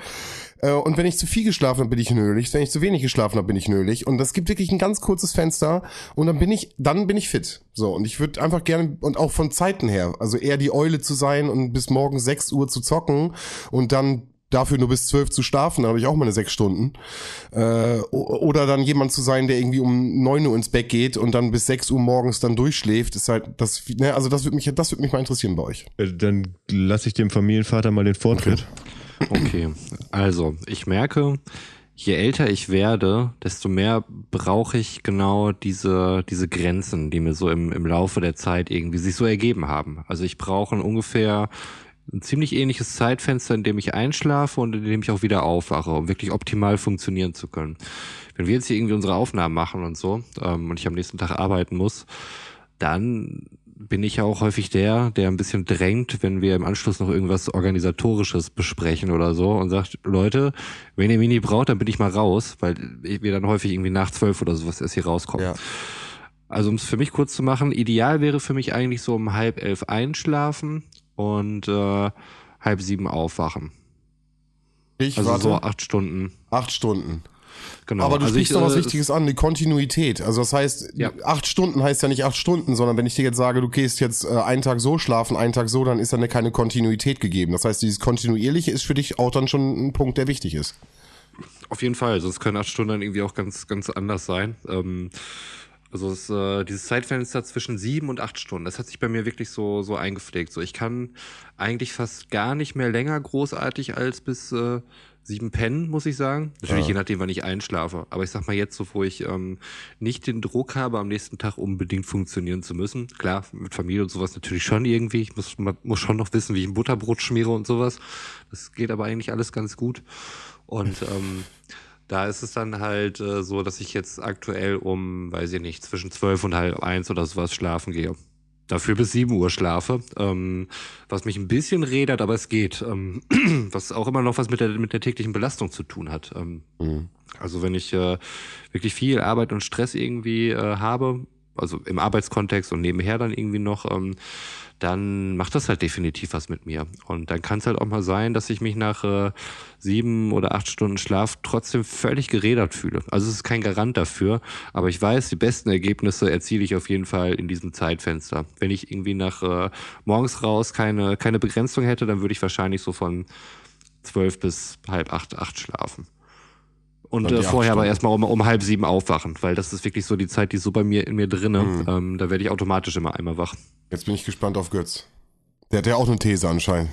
Äh, Und wenn ich zu viel geschlafen habe, bin ich nölig. Wenn ich zu wenig geschlafen habe, bin ich nölig. Und das gibt wirklich ein ganz kurzes Fenster. Und dann bin ich, dann bin ich fit. So. Und ich würde einfach gerne, und auch von Zeiten her, also eher die Eule zu sein und bis morgen 6 Uhr zu zocken und dann dafür nur bis 12 zu schlafen, dann habe ich auch meine sechs Stunden. Äh, oder dann jemand zu sein, der irgendwie um 9 Uhr ins Bett geht und dann bis 6 Uhr morgens dann durchschläft, ist halt, das, ne, also das würde mich, das würde mich mal interessieren bei euch. Äh, Dann lasse ich dem Familienvater mal den Vortritt. Okay, also ich merke, je älter ich werde, desto mehr brauche ich genau diese, diese Grenzen, die mir so im, im Laufe der Zeit irgendwie sich so ergeben haben. Also ich brauche ungefähr ein ziemlich ähnliches Zeitfenster, in dem ich einschlafe und in dem ich auch wieder aufwache, um wirklich optimal funktionieren zu können. Wenn wir jetzt hier irgendwie unsere Aufnahmen machen und so ähm, und ich am nächsten Tag arbeiten muss, dann bin ich ja auch häufig der, der ein bisschen drängt, wenn wir im Anschluss noch irgendwas Organisatorisches besprechen oder so und sagt, Leute, wenn ihr Mini braucht, dann bin ich mal raus, weil wir dann häufig irgendwie nach zwölf oder sowas erst hier rauskommen. Ja. Also um es für mich kurz zu machen, ideal wäre für mich eigentlich so um halb elf einschlafen und äh, halb sieben aufwachen. Ich Also warte, so acht Stunden. acht Stunden. Genau. Aber du also sprichst ich, doch was äh, Wichtiges an, die Kontinuität. Also das heißt, Ja. acht Stunden heißt ja nicht acht Stunden, sondern wenn ich dir jetzt sage, du gehst jetzt äh, einen Tag so schlafen, einen Tag so, dann ist dann keine Kontinuität gegeben. Das heißt, dieses Kontinuierliche ist für dich auch dann schon ein Punkt, der wichtig ist. Auf jeden Fall, sonst können acht Stunden dann irgendwie auch ganz, ganz anders sein. Ähm, also es, äh, dieses Zeitfenster zwischen sieben und acht Stunden, das hat sich bei mir wirklich so, so eingepflegt. So, ich kann eigentlich fast gar nicht mehr länger großartig als bis äh, sieben pennen, muss ich sagen. Natürlich je nachdem, wann ich einschlafe. Aber ich sag mal jetzt so, wo ich ähm, nicht den Druck habe, am nächsten Tag unbedingt funktionieren zu müssen. Klar, mit Familie und sowas natürlich schon irgendwie. Ich muss, man muss schon noch wissen, wie ich ein Butterbrot schmiere und sowas. Das geht aber eigentlich alles ganz gut. Und ähm, da ist es dann halt äh, so, dass ich jetzt aktuell um, weiß ich nicht, zwischen zwölf und halb eins oder sowas schlafen gehe. Dafür bis sieben Uhr schlafe, ähm, was mich ein bisschen rädert, aber es geht. Ähm, was auch immer noch was mit der, mit der täglichen Belastung zu tun hat. Ähm, Also wenn ich äh, wirklich viel Arbeit und Stress irgendwie äh, habe, also im Arbeitskontext und nebenher dann irgendwie noch, ähm, dann macht das halt definitiv was mit mir. Und dann kann es halt auch mal sein, dass ich mich nach äh, sieben oder acht Stunden Schlaf trotzdem völlig gerädert fühle. Also es ist kein Garant dafür, aber ich weiß, die besten Ergebnisse erziele ich auf jeden Fall in diesem Zeitfenster. Wenn ich irgendwie nach äh, morgens raus keine, keine Begrenzung hätte, dann würde ich wahrscheinlich so von zwölf bis halb acht, acht schlafen. Und äh, vorher aber erstmal um, um halb sieben aufwachen, weil das ist wirklich so die Zeit, die ist so bei mir in mir drinne. Mhm. Ähm, da werde ich automatisch immer einmal wach. Jetzt bin ich gespannt auf Götz. Der hat ja auch eine These anscheinend.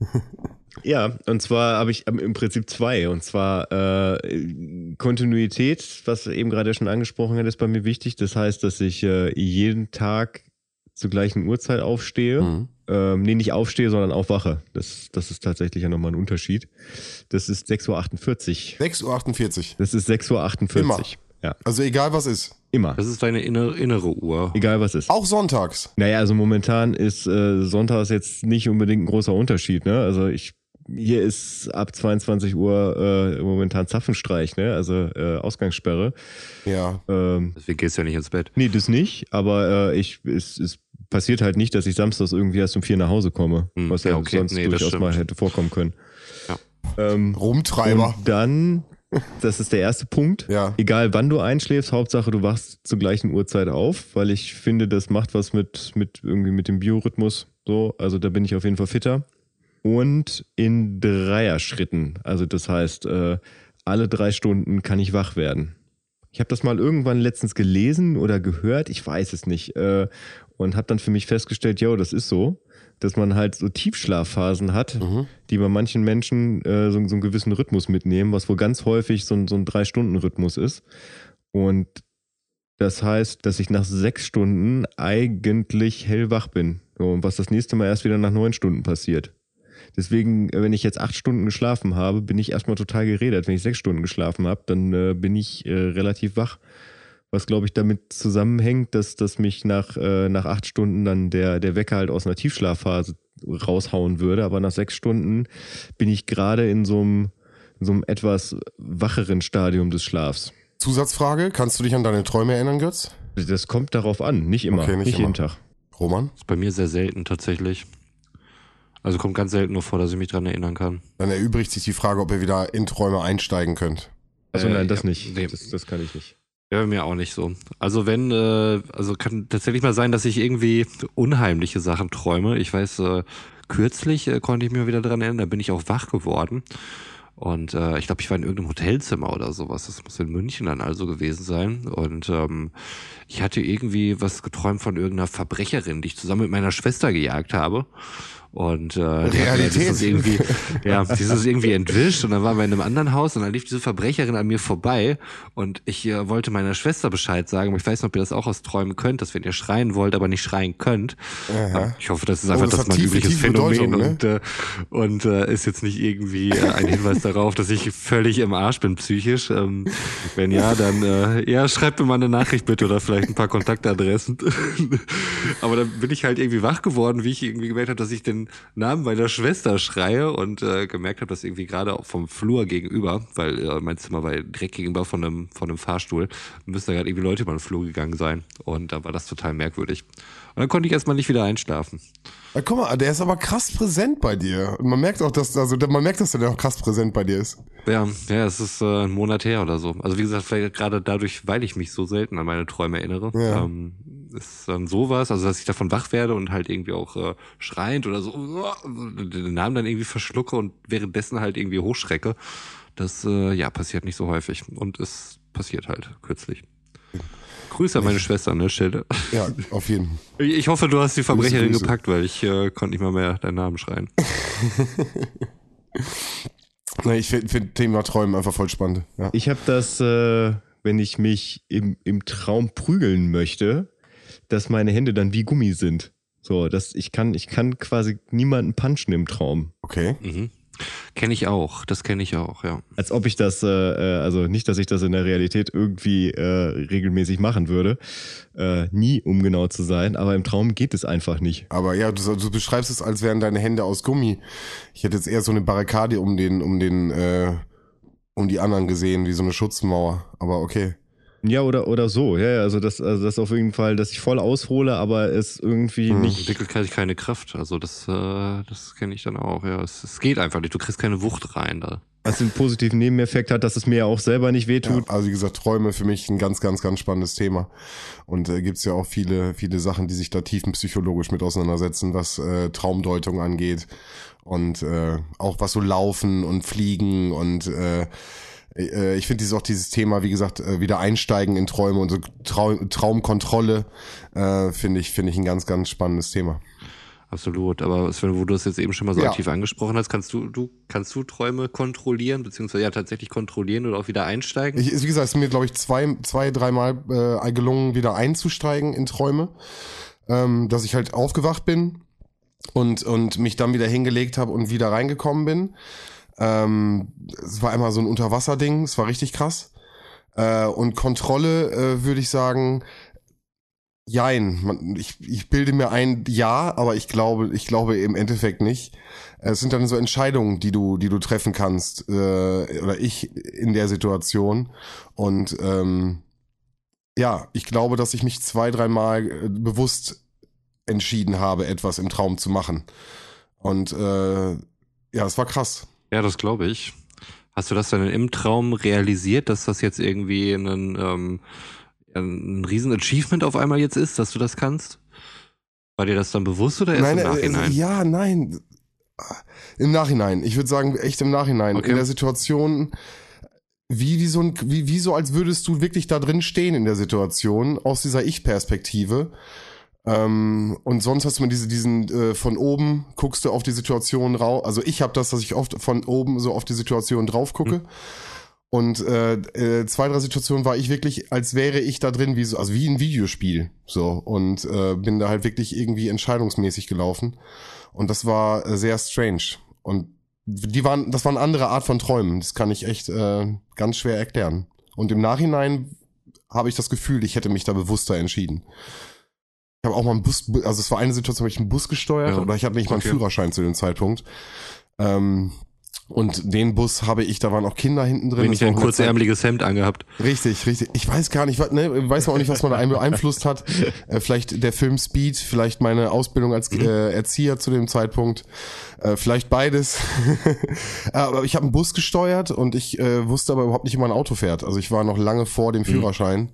Ja, und zwar habe ich ähm, im Prinzip zwei. Und zwar äh, Kontinuität, was eben gerade schon angesprochen hat, ist bei mir wichtig. Das heißt, dass ich äh, jeden Tag zur gleichen Uhrzeit aufstehe. Mhm. Ähm, nee, nicht aufstehe, sondern aufwache. Das, das ist tatsächlich ja nochmal ein Unterschied. Das ist 6.48 Uhr. 6.48 Uhr. Das ist 6.48 Uhr. Immer. Ja, Also egal was ist. immer. Das ist deine innere, innere Uhr. Egal was ist. Auch sonntags. Naja, also momentan ist äh, Sonntags jetzt nicht unbedingt ein großer Unterschied, ne? Also ich hier ist ab 22 Uhr äh, momentan Zapfenstreich, ne? Also äh, Ausgangssperre. Ja. Ähm, Deswegen gehst du ja nicht ins Bett. nee, das nicht, aber äh, ich es, es passiert halt nicht, dass ich samstags irgendwie erst um vier nach Hause komme, Hm, was ja, ja, okay. sonst Nee, durchaus mal hätte vorkommen können. Ja. Ähm, Rumtreiber. und dann, das ist der erste Punkt. Ja. Egal wann du einschläfst, Hauptsache du wachst zur gleichen Uhrzeit auf, weil ich finde, das macht was mit, mit irgendwie mit dem Biorhythmus. So, also da bin ich auf jeden Fall fitter. Und in Dreierschritten. Also das heißt, äh, alle drei Stunden kann ich wach werden. Ich habe das mal irgendwann letztens gelesen oder gehört, ich weiß es nicht. Äh, und habe dann für mich festgestellt, ja, das ist so, dass man halt so Tiefschlafphasen hat, Mhm. die bei manchen Menschen äh, so, so einen gewissen Rhythmus mitnehmen, was wohl ganz häufig so ein, so ein Drei-Stunden-Rhythmus ist. Und das heißt, dass ich nach sechs Stunden eigentlich hellwach bin. Und was das nächste Mal erst wieder nach neun Stunden passiert. Deswegen, äh, wenn ich jetzt acht Stunden geschlafen habe, bin ich erstmal total geredet. Wenn ich sechs Stunden geschlafen habe, dann äh, bin ich äh, relativ wach. Was, glaube ich, damit zusammenhängt, dass, dass mich nach, äh, nach acht Stunden dann der, der Wecker halt aus einer Tiefschlafphase raushauen würde. Aber nach sechs Stunden bin ich gerade in so einem, in so einem etwas wacheren Stadium des Schlafs. Zusatzfrage, kannst du dich an deine Träume erinnern, Götz? Das kommt darauf an, nicht immer, Okay, nicht nicht, immer. jeden Tag. Roman? Ist bei mir sehr selten tatsächlich. Also kommt ganz selten nur vor, dass ich mich dran erinnern kann. Dann erübrigt sich die Frage, ob ihr wieder in Träume einsteigen könnt. Also Äh, nein, das ja, nicht. nee. Das, das kann ich nicht. Ja, mir auch nicht so. Also wenn, äh, also kann tatsächlich mal sein, dass ich irgendwie unheimliche Sachen träume. Ich weiß, äh, kürzlich äh, konnte ich mir wieder dran erinnern, da bin ich auch wach geworden. Und äh, ich glaube, ich war in irgendeinem Hotelzimmer oder sowas. Das muss in München dann also gewesen sein. Und ähm, ich hatte irgendwie was geträumt von irgendeiner Verbrecherin, die ich zusammen mit meiner Schwester gejagt habe. Und äh, Realität. dieses irgendwie, ja, dieses irgendwie entwischt und dann waren wir in einem anderen Haus und dann lief diese Verbrecherin an mir vorbei und ich äh, wollte meiner Schwester Bescheid sagen, aber ich weiß nicht, ob ihr das auch aus Träumen könnt, dass wenn ihr schreien wollt, aber nicht schreien könnt. Aha. Ich hoffe, das ist Oh, einfach das das, hat mein tiefe, übliches tiefe Phänomen ne? und, äh, und äh, ist jetzt nicht irgendwie äh, ein Hinweis darauf, dass ich völlig im Arsch bin psychisch. Ähm, wenn ja, dann äh, ja, schreibt mir mal eine Nachricht bitte oder vielleicht ein paar Kontaktadressen. aber dann bin ich halt irgendwie wach geworden, wie ich irgendwie gemerkt habe, dass ich den Namen meiner Schwester schreie und äh, gemerkt habe, dass irgendwie gerade vom Flur gegenüber, weil äh, mein Zimmer war direkt gegenüber von einem, von einem Fahrstuhl, müssen da gerade irgendwie Leute über den Flur gegangen sein. Und da war das total merkwürdig. Und dann konnte ich erstmal nicht wieder einschlafen. Ja, guck mal, der ist aber krass präsent bei dir. Und man merkt auch, dass, also man merkt, dass der auch krass präsent bei dir ist. Ja, ja, es ist äh, ein Monat her oder so. Also wie gesagt, vielleicht gerade dadurch, weil ich mich so selten an meine Träume erinnere, Ja. ähm, ist dann sowas, also dass ich davon wach werde und halt irgendwie auch äh, schreiend oder so den Namen dann irgendwie verschlucke und währenddessen halt irgendwie hochschrecke. Das äh, ja passiert nicht so häufig und es passiert halt kürzlich. Grüße an meine Schwester an der Stelle. Ja, auf jeden Fall. Ich hoffe, du hast die Verbrecherin Grüße. gepackt, weil ich äh, konnte nicht mal mehr deinen Namen schreien. Nee, ich finde find Thema Träumen einfach voll spannend. Ja. Ich habe das, äh, wenn ich mich im, im Traum prügeln möchte, dass meine Hände dann wie Gummi sind. So, dass ich kann, ich kann quasi niemanden punchen im Traum. Okay. Mhm. Kenne ich auch, das kenne ich auch, ja. Als ob ich das, äh, äh, also nicht, dass ich das in der Realität irgendwie äh, regelmäßig machen würde. Äh, nie, um genau zu sein, aber im Traum geht es einfach nicht. Aber ja, du, du beschreibst es, als wären deine Hände aus Gummi. Ich hätte jetzt eher so eine Barrikade um den, um den, äh, um die anderen gesehen, wie so eine Schutzmauer. Aber okay. Ja, oder, oder so, ja, ja, also das, also das auf jeden Fall, dass ich voll aushole, aber es irgendwie Hm. nicht. entwickelt keine- keine Kraft. Also das, äh, das kenne ich dann auch. Ja, es, es geht einfach nicht. Du kriegst keine Wucht rein da. Was den positiven Nebeneffekt hat, dass es mir ja auch selber nicht Ja, wehtut. also wie gesagt, Träume für mich ein ganz, ganz, ganz spannendes Thema. Und äh, gibt's ja auch viele, viele Sachen, die sich da tiefenpsychologisch mit auseinandersetzen, was äh, Traumdeutung angeht. Und äh, auch was so Laufen und Fliegen und äh, äh, ich finde dieses auch dieses Thema, wie gesagt, äh, wieder einsteigen in Träume und so Trau Traumkontrolle, äh, finde ich, finde ich ein ganz, ganz spannendes Thema. Absolut. Aber Sven, wo du das jetzt eben schon mal so Ja. aktiv angesprochen hast, kannst du, du, kannst du Träume kontrollieren, beziehungsweise ja tatsächlich kontrollieren oder auch wieder einsteigen? Ich, wie gesagt, es ist mir, glaube ich, zwei, zwei, dreimal äh, gelungen, wieder einzusteigen in Träume. Ähm, dass ich halt aufgewacht bin und, und mich dann wieder hingelegt habe und wieder reingekommen bin. Ähm, es war einmal so ein Unterwasserding, es war richtig krass. Äh, und Kontrolle äh, würde ich sagen, jein. Man, ich, ich bilde mir ein Ja, aber ich glaube, ich glaube im Endeffekt nicht. Es sind dann so Entscheidungen, die du, die du treffen kannst, äh, oder ich in der Situation. Und ähm, ja, ich glaube, dass ich mich zwei, dreimal äh, bewusst entschieden habe, etwas im Traum zu machen. Und äh, ja, es war krass. Ja, das glaube ich. Hast du das dann im Traum realisiert, dass das jetzt irgendwie ein, ähm, ein riesen Achievement auf einmal jetzt ist, dass du das kannst? War dir das dann bewusst oder erst nein, im äh, Nachhinein? ja, nein. Im Nachhinein. Ich würde sagen, echt im Nachhinein. Okay. In der Situation wie, wie, so ein, wie, wie so, als würdest du wirklich da drin stehen in der Situation, aus dieser Ich-Perspektive. Ähm, und sonst hast du mal diese, diesen äh, von oben guckst du auf die Situation raus. Also ich habe das, dass ich oft von oben so auf die Situation drauf gucke. Mhm. Und äh, äh, zwei, drei Situationen war ich wirklich, als wäre ich da drin, wie so, also wie ein Videospiel. So. Und äh, bin da halt wirklich irgendwie entscheidungsmäßig gelaufen. Und das war äh, sehr strange. Und die waren, das war eine andere Art von Träumen. Das kann ich echt äh, ganz schwer erklären. Und im Nachhinein habe ich das Gefühl, ich hätte mich da bewusster entschieden. Ich habe auch mal einen Bus, also es war eine Situation, wo ich einen Bus gesteuert ja. oder ich hatte nicht okay. mal einen Führerschein zu dem Zeitpunkt. Ähm, und den Bus habe ich, da waren auch Kinder hinten drin. Wenn ich ein kurzärmeliges Hemd angehabt. Richtig, richtig. Ich weiß gar nicht, ne, weiß man auch nicht, was man da beeinflusst hat. Äh, vielleicht der Film Speed, vielleicht meine Ausbildung als mhm. äh, Erzieher zu dem Zeitpunkt. Äh, vielleicht beides. aber ich habe einen Bus gesteuert und ich äh, wusste aber überhaupt nicht, wie man ein Auto fährt. Also ich war noch lange vor dem mhm. Führerschein. Mhm.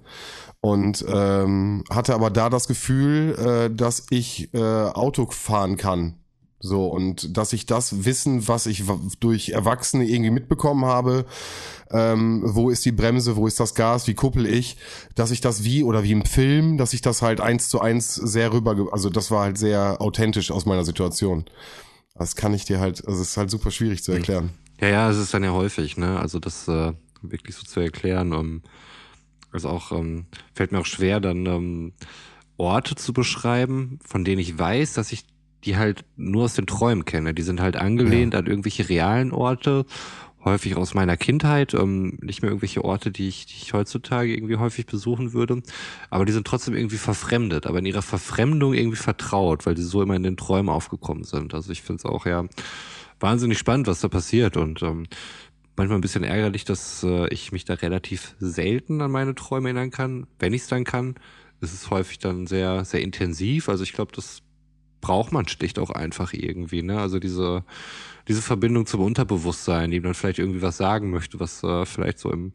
Und ähm, hatte aber da das Gefühl, äh, dass ich äh, Auto fahren kann so, und dass ich das Wissen, was ich durch Erwachsene irgendwie mitbekommen habe, ähm, wo ist die Bremse, wo ist das Gas, wie kuppel ich, dass ich das wie oder wie im Film, dass ich das halt eins zu eins sehr rüber, also das war halt sehr authentisch aus meiner Situation. Das kann ich dir halt, also es ist halt super schwierig zu erklären. Ja, ja, es ist dann ja häufig, ne, also das äh, wirklich so zu erklären, um, also auch, ähm, fällt mir auch schwer, dann ähm, Orte zu beschreiben, von denen ich weiß, dass ich die halt nur aus den Träumen kenne. Die sind halt angelehnt ja. an irgendwelche realen Orte, häufig aus meiner Kindheit, ähm, nicht mehr irgendwelche Orte, die ich, die ich heutzutage irgendwie häufig besuchen würde. Aber die sind trotzdem irgendwie verfremdet, aber in ihrer Verfremdung irgendwie vertraut, weil die so immer in den Träumen aufgekommen sind. Also ich finde es auch ja wahnsinnig spannend, was da passiert und ähm, manchmal ein bisschen ärgerlich, dass äh, ich mich da relativ selten an meine Träume erinnern kann. Wenn ich es dann kann, ist es häufig dann sehr, sehr intensiv. Also ich glaube, das braucht man schlicht auch einfach irgendwie, ne? Also diese, diese Verbindung zum Unterbewusstsein, die man vielleicht irgendwie was sagen möchte, was äh, vielleicht so im,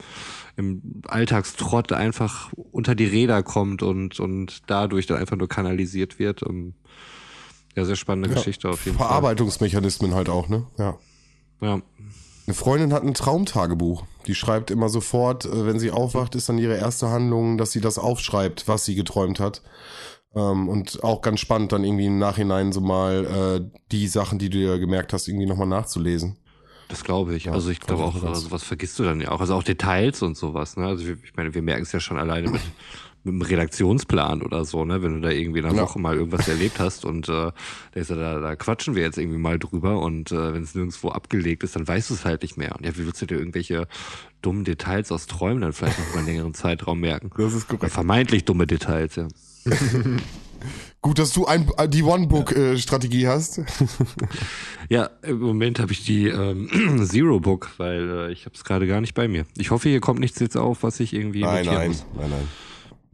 im Alltagstrott einfach unter die Räder kommt und, und dadurch dann einfach nur kanalisiert wird. Um, ähm, ja, sehr spannende ja, Geschichte auf jeden Verarbeitungsmechanismen Fall. Verarbeitungsmechanismen halt auch, ne? Ja. Ja. Eine Freundin hat ein Traumtagebuch. Die schreibt immer sofort, äh, wenn sie aufwacht, ist dann ihre erste Handlung, dass sie das aufschreibt, was sie geträumt hat. Ähm, und auch ganz spannend, dann irgendwie im Nachhinein so mal äh, die Sachen, die du dir gemerkt hast, irgendwie nochmal nachzulesen. Das glaube ich. Ja, also ich glaube auch, also sowas vergisst du dann ja auch. Also auch Details und sowas. Ne? Also ich meine, wir merken es ja schon alleine mit, mit einem Redaktionsplan oder so, ne? Wenn du da irgendwie in einer ja. Woche mal irgendwas erlebt hast und äh, da, da, da quatschen wir jetzt irgendwie mal drüber und äh, wenn es nirgendwo abgelegt ist, dann weißt du es halt nicht mehr. Und ja, wie willst du dir irgendwelche dummen Details aus Träumen dann vielleicht noch über einen längeren Zeitraum merken? Das ist korrekt. Ja, vermeintlich dumme Details, ja. Gut, dass du ein, die One-Book-Strategie ja. äh, hast. ja, im Moment habe ich die ähm, Zero-Book, weil äh, ich habe es gerade gar nicht bei mir. Ich hoffe, hier kommt nichts jetzt auf, was ich irgendwie Nein, nein, muss. nein, nein.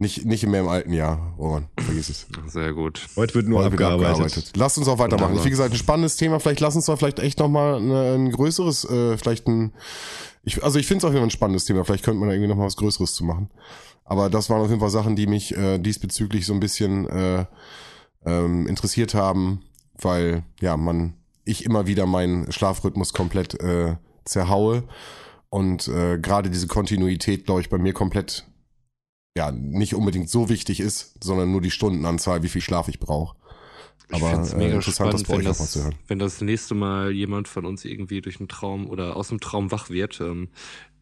Nicht, nicht mehr im alten Jahr, Roman. Vergiss es. Sehr gut. Heute wird nur Heute abgearbeitet. abgearbeitet. Lass uns auch weitermachen. Wie gesagt, ein spannendes Thema. Vielleicht lass uns da vielleicht echt nochmal ein größeres, äh, vielleicht ein, ich, also ich finde es auch immer ein spannendes Thema. Vielleicht könnte man da irgendwie nochmal was Größeres zu machen. Aber das waren auf jeden Fall Sachen, die mich äh, diesbezüglich so ein bisschen äh, ähm, interessiert haben, weil ja man ich immer wieder meinen Schlafrhythmus komplett äh, zerhaue und äh, gerade diese Kontinuität, glaube ich, bei mir komplett ja nicht unbedingt so wichtig ist, sondern nur die Stundenanzahl, wie viel Schlaf ich brauche. Aber ich äh, interessant, spannend, das bei euch das, zu hören. Wenn das nächste Mal jemand von uns irgendwie durch einen Traum oder aus dem Traum wach wird, ähm,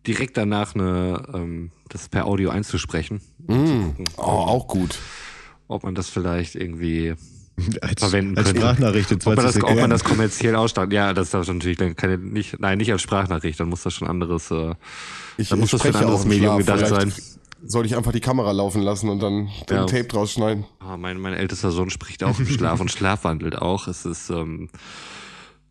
direkt danach eine, ähm, das per Audio einzusprechen. Mm, gucken, oh, auch gut. Ob man das vielleicht irgendwie als, verwenden als könnte. Sprachnachricht in 20 ob man, das, ob man das kommerziell ausstattet. Ja, das darf natürlich dann keine, nicht, nein, nicht als Sprachnachricht, dann muss das schon anderes, äh, ich, dann muss das für ein anderes Medium gedacht sein. Soll ich einfach die Kamera laufen lassen und dann den ja. Tape draus schneiden? Oh, mein, mein ältester Sohn spricht auch im Schlaf und schlafwandelt auch. Es ist, ähm,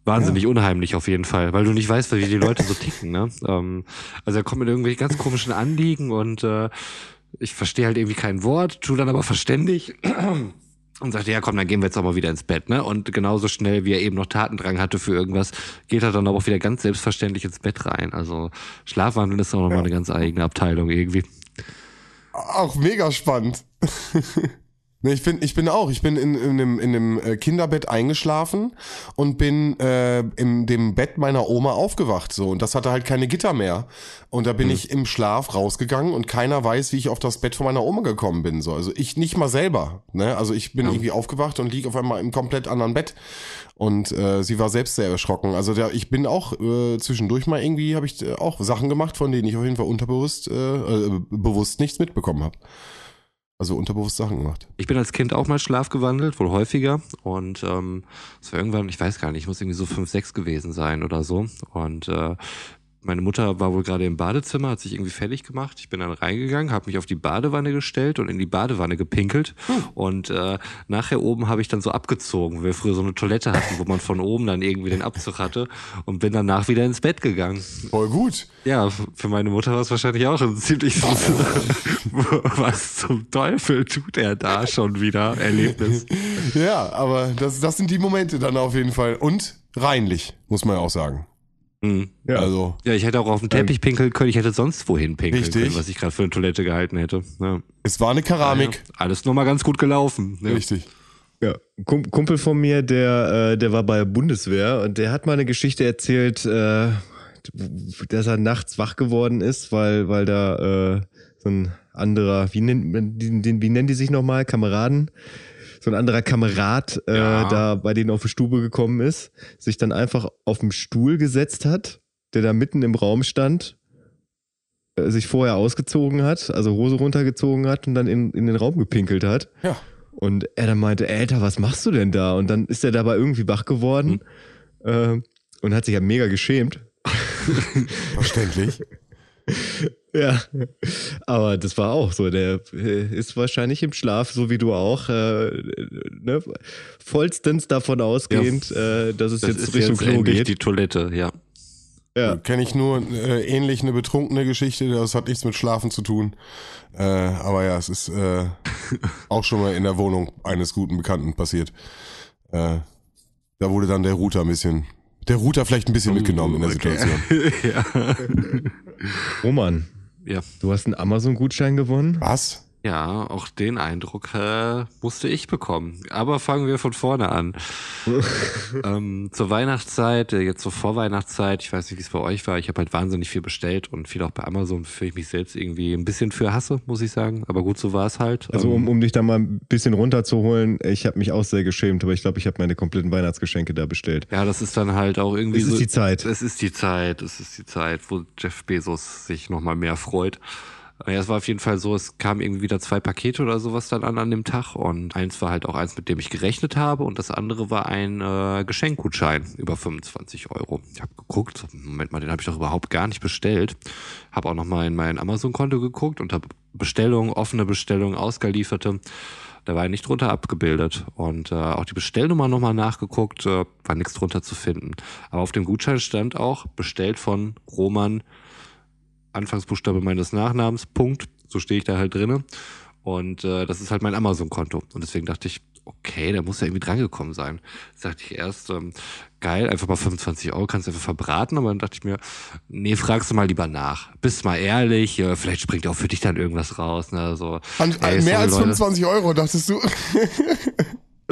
wahnsinnig ja. unheimlich auf jeden Fall, weil du nicht weißt, wie die Leute so ticken. Ne? Ähm, also er kommt mit irgendwelchen ganz komischen Anliegen und äh, ich verstehe halt irgendwie kein Wort, tu dann aber verständig und sagt, ja komm, dann gehen wir jetzt auch mal wieder ins Bett. Ne? Und genauso schnell, wie er eben noch Tatendrang hatte für irgendwas, geht er dann aber auch wieder ganz selbstverständlich ins Bett rein. Also Schlafwandeln ist auch nochmal ja. eine ganz eigene Abteilung irgendwie. Auch mega spannend. Nee, ich bin, ich bin auch. Ich bin in, in, dem, in dem äh, Kinderbett eingeschlafen und bin äh, in dem Bett meiner Oma aufgewacht. So und das hatte halt keine Gitter mehr. Und da bin mhm. ich im Schlaf rausgegangen und keiner weiß, wie ich auf das Bett von meiner Oma gekommen bin. So, also ich nicht mal selber. Ne, also ich bin ja. irgendwie aufgewacht und lieg auf einmal im komplett anderen Bett. Und äh, sie war selbst sehr erschrocken. Also der, ich bin auch äh, zwischendurch mal irgendwie habe ich äh, auch Sachen gemacht, von denen ich auf jeden Fall unterbewusst äh, äh bewusst nichts mitbekommen habe. Also unterbewusst Sachen gemacht. Ich bin als Kind auch mal schlafgewandelt, wohl häufiger. Und ähm, es war irgendwann, ich weiß gar nicht, muss irgendwie so fünf, sechs gewesen sein oder so. Und äh, meine Mutter war wohl gerade im Badezimmer, hat sich irgendwie fertig gemacht. Ich bin dann reingegangen, habe mich auf die Badewanne gestellt und in die Badewanne gepinkelt. Hm. Und äh, nachher oben habe ich dann so abgezogen, wo wir früher so eine Toilette hatten, wo man von oben dann irgendwie den Abzug hatte und bin danach wieder ins Bett gegangen. Voll gut. Ja, für meine Mutter war es wahrscheinlich auch ein ziemlich so, was zum Teufel tut er da schon wieder Erlebnis. Ja, aber das, das sind die Momente dann auf jeden Fall. Und reinlich, muss man ja auch sagen. Mhm. Ja. Also, ja, ich hätte auch auf den Teppich pinkeln können, ich hätte sonst wohin pinkeln richtig. können, was ich gerade für eine Toilette gehalten hätte. Ja. Es war eine Keramik. Ja, alles nochmal ganz gut gelaufen. Ja. Richtig. Ja, Kumpel von mir, der, äh, der war bei der Bundeswehr und der hat mal eine Geschichte erzählt, äh, dass er nachts wach geworden ist, weil, weil da äh, so ein anderer, wie nennt, wie nennen die sich nochmal, Kameraden, so ein anderer Kamerad äh, ja. da bei denen auf die Stube gekommen ist, sich dann einfach auf den Stuhl gesetzt hat, der da mitten im Raum stand, äh, sich vorher ausgezogen hat, also Hose runtergezogen hat und dann in, in den Raum gepinkelt hat. Ja. Und er dann meinte, Alter, was machst du denn da? Und dann ist er dabei irgendwie wach geworden mhm. äh, und hat sich ja mega geschämt. Verständlich. Ja, aber das war auch so. Der äh, ist wahrscheinlich im Schlaf, so wie du auch, äh, ne, vollstens davon ausgehend, ja. äh, dass es das jetzt Richtung jetzt Klo geht. Die Toilette, ja. Ja. Kenne ich nur äh, ähnlich eine betrunkene Geschichte, das hat nichts mit Schlafen zu tun. Äh, aber ja, es ist äh, auch schon mal in der Wohnung eines guten Bekannten passiert. Äh, da wurde dann der Router ein bisschen, der Router vielleicht ein bisschen mitgenommen in der. Situation. ja. Roman, ja. Du hast einen Amazon-Gutschein gewonnen? Was? Ja, auch den Eindruck äh, musste ich bekommen. Aber fangen wir von vorne an. ähm, zur Weihnachtszeit, äh, jetzt zur Vorweihnachtszeit, ich weiß nicht, wie es bei euch war. Ich habe halt wahnsinnig viel bestellt und viel auch bei Amazon, für ich mich selbst irgendwie ein bisschen für hasse, muss ich sagen. Aber gut, so war es halt. Also um, ähm, um dich da mal ein bisschen runterzuholen, ich habe mich auch sehr geschämt, aber ich glaube, ich habe meine kompletten Weihnachtsgeschenke da bestellt. Ja, das ist dann halt auch irgendwie. Es ist so, die Zeit. Es ist die Zeit, es ist die Zeit, wo Jeff Bezos sich nochmal mehr freut. Ja, es war auf jeden Fall so, es kamen irgendwie wieder zwei Pakete oder sowas dann an an dem Tag und eins war halt auch eins, mit dem ich gerechnet habe und das andere war ein äh, Geschenkgutschein über 25 Euro. Ich habe geguckt, Moment mal, den habe ich doch überhaupt gar nicht bestellt. Habe auch nochmal in mein Amazon-Konto geguckt und habe Bestellung, offene Bestellung, ausgelieferte. Da war nicht drunter abgebildet. Und äh, auch die Bestellnummer nochmal nachgeguckt, äh, war nichts drunter zu finden. Aber auf dem Gutschein stand auch bestellt von Roman Anfangsbuchstabe meines Nachnamens, Punkt. So stehe ich da halt drinne. Und äh, das ist halt mein Amazon-Konto. Und deswegen dachte ich, okay, der muss ja irgendwie drangekommen sein. Das dachte ich erst, ähm, geil, einfach mal 25 Euro, kannst du einfach verbraten. Aber dann dachte ich mir, nee, fragst du mal lieber nach. Bist mal ehrlich, äh, vielleicht springt auch für dich dann irgendwas raus. Ne? So, an, ey, mehr als Leute. 25 Euro, dachtest du?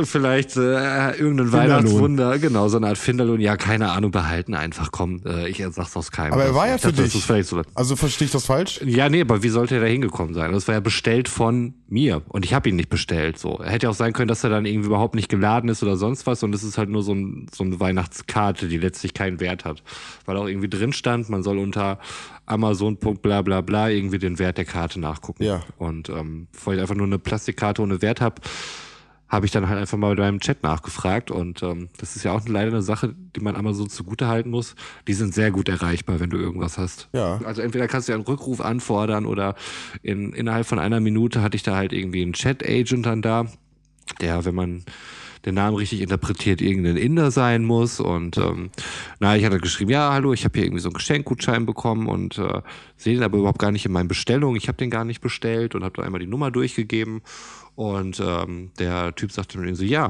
Vielleicht äh, irgendein Weihnachtswunder, genau, so eine Art Finderlohn. Ja, keine Ahnung, behalten einfach, komm, äh, ich sag's aus keinem. Aber er war ja für dachte, dich. So also verstehe ich das falsch? Ja, nee, aber wie sollte er da hingekommen sein? Das war ja bestellt von mir und ich habe ihn nicht bestellt. So, hätte auch sein können, dass er dann irgendwie überhaupt nicht geladen ist oder sonst was und es ist halt nur so, ein, so eine Weihnachtskarte, die letztlich keinen Wert hat, weil auch irgendwie drin stand, man soll unter Amazon. bla bla bla irgendwie den Wert der Karte nachgucken. Ja. Und ähm, bevor ich einfach nur eine Plastikkarte ohne Wert hab habe ich dann halt einfach mal bei meinem Chat nachgefragt und ähm, das ist ja auch leider eine Sache, die man Amazon zugute halten muss. Die sind sehr gut erreichbar, wenn du irgendwas hast. Ja. Also entweder kannst du ja einen Rückruf anfordern oder in, innerhalb von einer Minute hatte ich da halt irgendwie einen Chat-Agent dann da, der, wenn man den Namen richtig interpretiert, irgendein Inder sein muss. Und ähm, na, ich hatte geschrieben, ja, hallo, ich habe hier irgendwie so einen Geschenkgutschein bekommen und äh, sehe den aber überhaupt gar nicht in meinen Bestellungen. Ich habe den gar nicht bestellt und habe da einmal die Nummer durchgegeben. Und ähm, der Typ sagte mir so, ja,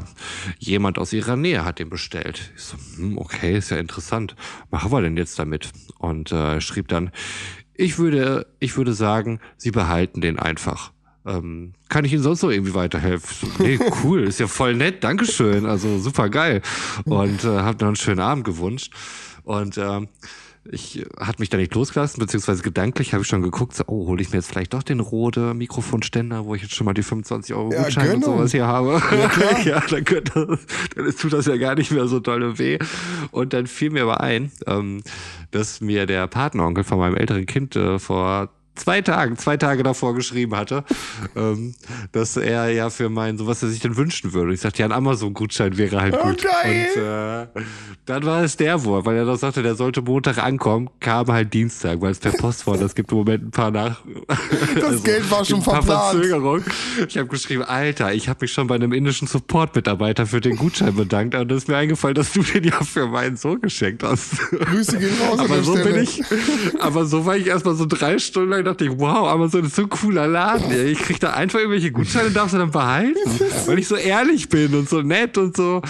jemand aus ihrer Nähe hat den bestellt. Ich so, hm, okay, ist ja interessant. Machen wir denn jetzt damit? Und äh, schrieb dann, ich würde, ich würde sagen, sie behalten den einfach. Ähm, kann ich Ihnen sonst noch irgendwie weiterhelfen? Nee, cool, ist ja voll nett, Dankeschön, also super geil. Und äh, habe noch einen schönen Abend gewünscht. Und ähm, ich hat mich da nicht losgelassen, beziehungsweise gedanklich habe ich schon geguckt, so, oh, hole ich mir jetzt vielleicht doch den Rode Mikrofonständer, wo ich jetzt schon mal die 25 Euro Ja, Gutschein und genau. sowas hier habe. Ja, ja dann, könnte, dann tut das ja gar nicht mehr so dolle weh. Und dann fiel mir aber ein, ähm, dass mir der Patenonkel von meinem älteren Kind äh, vor zwei Tagen, zwei Tage davor geschrieben hatte, ähm, dass er ja für mein, so was er sich denn wünschen würde. Ich sagte, ja, ein Amazon-Gutschein wäre halt Oh, gut. geil. Und äh, dann war es der wohl, weil er doch sagte, der sollte Montag ankommen, kam halt Dienstag, weil es per Post war. Das gibt im Moment ein paar nach. Das Geld war schon verplant. Verzögerung. Ich habe geschrieben, Alter, ich habe mich schon bei einem indischen Support-Mitarbeiter für den Gutschein bedankt, und es ist mir eingefallen, dass du den ja für meinen Sohn geschenkt hast. Grüße gehen raus Aber so Stelle. bin ich, aber so war ich erstmal so drei Stunden lang, dachte ich, wow, Amazon ist so ein cooler Laden. Ey. Ich krieg da einfach irgendwelche Gutscheine, darf sie dann behalten, weil ich so ehrlich bin und so nett und so.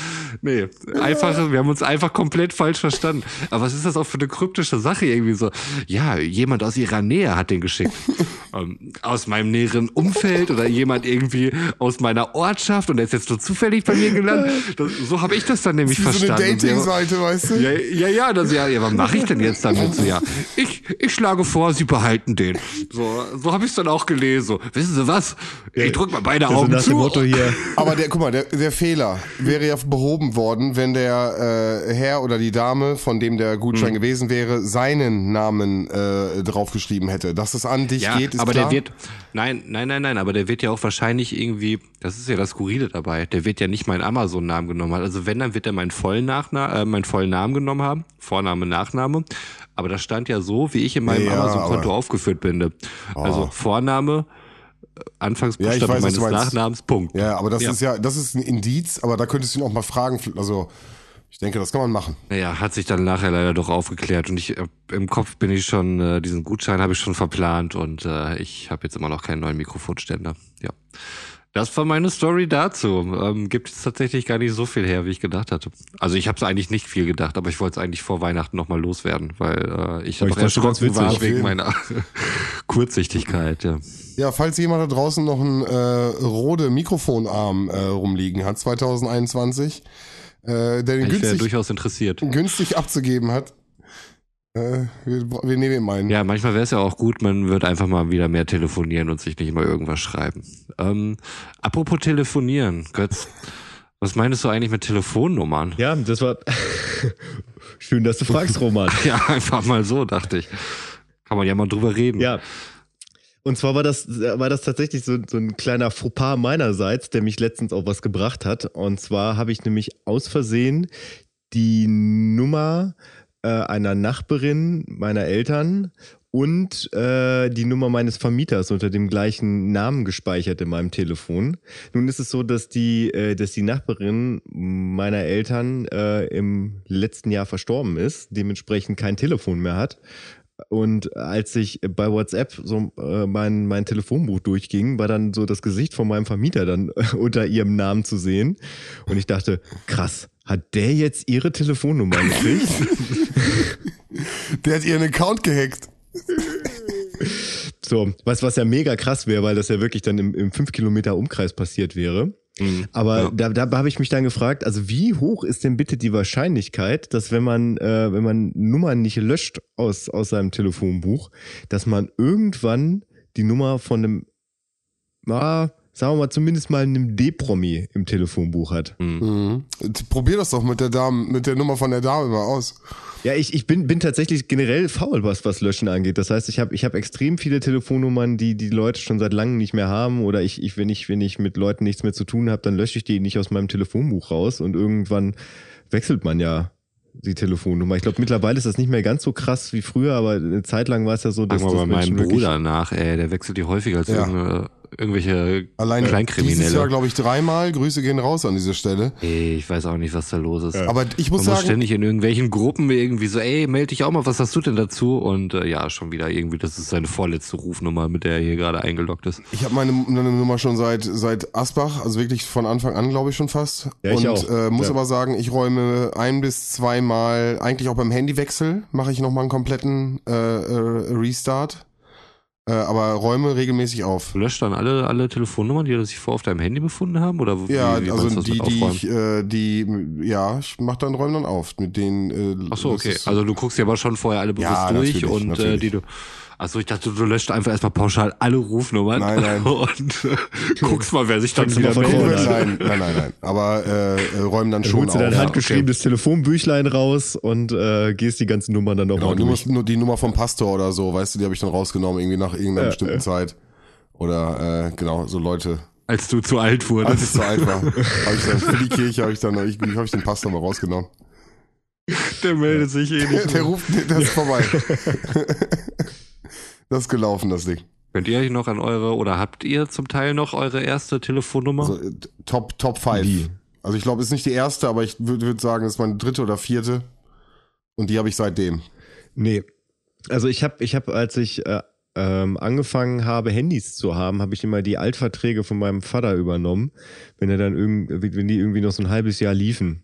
Nee, einfach, wir haben uns einfach komplett falsch verstanden. Aber was ist das auch für eine kryptische Sache irgendwie so? Ja, jemand aus ihrer Nähe hat den geschickt. ähm, aus meinem näheren Umfeld oder jemand irgendwie aus meiner Ortschaft und der ist jetzt nur zufällig bei mir gelandet. Das, so habe ich das dann nämlich so eine verstanden. Und der- Dating-Seite, weißt du? ja, ja, ja, das, ja, ja, was mache ich denn jetzt damit? So, ja, ich, ich schlage vor, Sie behalten den. So, so habe ich es dann auch gelesen. So, wissen Sie was? Ich drück mal beide Also Augen zu. dem Motto hier, Aber der, guck mal, der, der Fehler wäre ja behoben worden, wenn der äh, Herr oder die Dame, von dem der Hm. Gutschein gewesen wäre, seinen Namen äh, draufgeschrieben hätte. Dass es an dich ja, geht, ist aber klar. der wird, nein, nein, nein, nein, aber der wird ja auch wahrscheinlich irgendwie, das ist ja das Skurrile dabei, der wird ja nicht meinen Amazon-Namen genommen haben. Also wenn, dann wird er meinen vollen, Nachna äh, meinen vollen Namen genommen haben, Vorname, Nachname. Aber das stand ja so, wie ich in meinem Ja, Amazon-Konto aufgeführt bin. Also Vorname, äh, Ja, ich Anfangsbuchstabe weiß, was meines. Nachnamens, Punkt. Ja, aber das Ja. ist ja, das ist ein Indiz, aber da könntest du ihn auch mal fragen. Also, ich denke, das kann man machen. Naja, hat sich dann nachher leider doch aufgeklärt und ich äh, im Kopf bin ich schon, äh, diesen Gutschein habe ich schon verplant und äh, ich habe jetzt immer noch keinen neuen Mikrofonständer. Ja. Das war meine Story dazu. Ähm, gibt es tatsächlich gar nicht so viel her, wie ich gedacht hatte. Also ich habe es eigentlich nicht viel gedacht, aber ich wollte es eigentlich vor Weihnachten nochmal loswerden, weil äh, ich Aber ganz erschrocken war witzig. wegen meiner Kurzsichtigkeit. Ja. Ja, falls jemand da draußen noch einen äh, Rode Mikrofonarm äh, rumliegen hat, 2021, äh, der den Ich günstig, durchaus interessiert. günstig abzugeben hat, äh, wir, wir nehmen ihn einen. Ja, manchmal wäre es ja auch gut, man wird einfach mal wieder mehr telefonieren und sich nicht immer irgendwas schreiben. Ähm, apropos telefonieren, Götz, was meinst du eigentlich mit Telefonnummern? ja, das war schön, dass du fragst, Roman. Ja, einfach mal so, dachte ich. Kann man ja mal drüber reden. Ja. Und zwar war das, war das tatsächlich so, so ein kleiner Fauxpas meinerseits, der mich letztens auch was gebracht hat. Und zwar habe ich nämlich aus Versehen die Nummer äh, einer Nachbarin meiner Eltern und äh, die Nummer meines Vermieters unter dem gleichen Namen gespeichert in meinem Telefon. Nun ist es so, dass die, äh, dass die Nachbarin meiner Eltern äh, im letzten Jahr verstorben ist, dementsprechend kein Telefon mehr hat. Und als ich bei WhatsApp so äh, mein, mein Telefonbuch durchging, war dann so das Gesicht von meinem Vermieter dann unter ihrem Namen zu sehen. Und ich dachte, krass, hat der jetzt ihre Telefonnummer gekriegt? Der hat ihren Account gehackt. so, was, was ja mega krass wäre, weil das ja wirklich dann im, im 5 Kilometer Umkreis passiert wäre. Aber Ja. da, da habe ich mich dann gefragt, also wie hoch ist denn bitte die Wahrscheinlichkeit, dass wenn man, äh, wenn man Nummern nicht löscht aus, aus seinem Telefonbuch, dass man irgendwann die Nummer von einem, ah, sagen wir mal, zumindest mal einem D-Promi im Telefonbuch hat. Mhm. Probier das doch mit der Dame, mit der Nummer von der Dame mal aus. Ja, ich, ich bin, bin tatsächlich generell faul, was, was Löschen angeht. Das heißt, ich habe ich hab extrem viele Telefonnummern, die die Leute schon seit langem nicht mehr haben. Oder ich, ich wenn, ich, wenn ich mit Leuten nichts mehr zu tun habe, dann lösche ich die nicht aus meinem Telefonbuch raus. Und irgendwann wechselt man ja die Telefonnummer. Ich glaube, mittlerweile ist das nicht mehr ganz so krass wie früher, aber eine Zeit lang war es ja so, dass Frag mal das bei meinem Bruder nach, ey, der wechselt die häufiger als Ja. irgende- irgendwelche Allein dieses Jahr, Kleinkriminelle. glaube ich, dreimal. Grüße gehen raus an dieser Stelle. Ey, ich weiß auch nicht, was da los ist. Aber ich muss Man muss sagen, ständig in irgendwelchen Gruppen irgendwie so, ey, melde dich auch mal, was hast du denn dazu? Und äh, ja, schon wieder irgendwie, das ist seine vorletzte Rufnummer, mit der er hier gerade eingeloggt ist. ich habe meine, meine Nummer schon seit seit Asbach, also wirklich von Anfang an, glaube ich, schon fast. Ja, ich Und auch. Äh, muss Ja. aber sagen, ich räume ein bis zweimal, eigentlich auch beim Handywechsel, mache ich nochmal einen kompletten äh, äh, Restart. Äh, aber räume regelmäßig auf. Löscht dann alle, alle Telefonnummern, die sich vor auf deinem Handy befunden haben? Oder wie, Ja, wie also die, die ich, äh, die, ja, ich mach dann räume dann auf. Mit denen. Äh, Ach so, okay. ist- Also du guckst dir aber schon vorher alle bewusst Ja, durch und Äh, die du. Achso, ich dachte, du löscht einfach erstmal pauschal alle Rufnummern Nein, nein. und äh, guckst mal, wer sich dann wieder meldet. nein, nein, nein, nein. Aber äh, äh, räumen dann Dann schon holst du auf. dein ja, handgeschriebenes Telefonbüchlein raus und äh, gehst die ganzen Nummern dann Genau, nochmal du durch. musst nur die Nummer vom Pastor oder so, weißt du, die habe ich dann rausgenommen, irgendwie nach irgendeiner Ja, bestimmten ja. Zeit. Oder äh, genau, so Leute. Als du zu alt wurdest. Als ich zu alt war, habe ich dann für die Kirche habe ich dann ich, hab ich den Pastor mal rausgenommen. der meldet sich eh Der, nicht. der ruft, der ist vorbei. das ist gelaufen, das Ding. Könnt ihr euch noch an eure, oder habt ihr zum Teil noch eure erste Telefonnummer? Also, äh, Top Top 5. Wie? Also ich glaube, ist nicht die erste, aber ich würde würd sagen, es ist meine dritte oder vierte. Und die habe ich seitdem. Nee. Also ich habe, ich hab, als ich äh, ähm, angefangen habe, Handys zu haben, habe ich immer die Altverträge von meinem Vater übernommen, wenn er dann irgendwie, wenn die irgendwie noch so ein halbes Jahr liefen.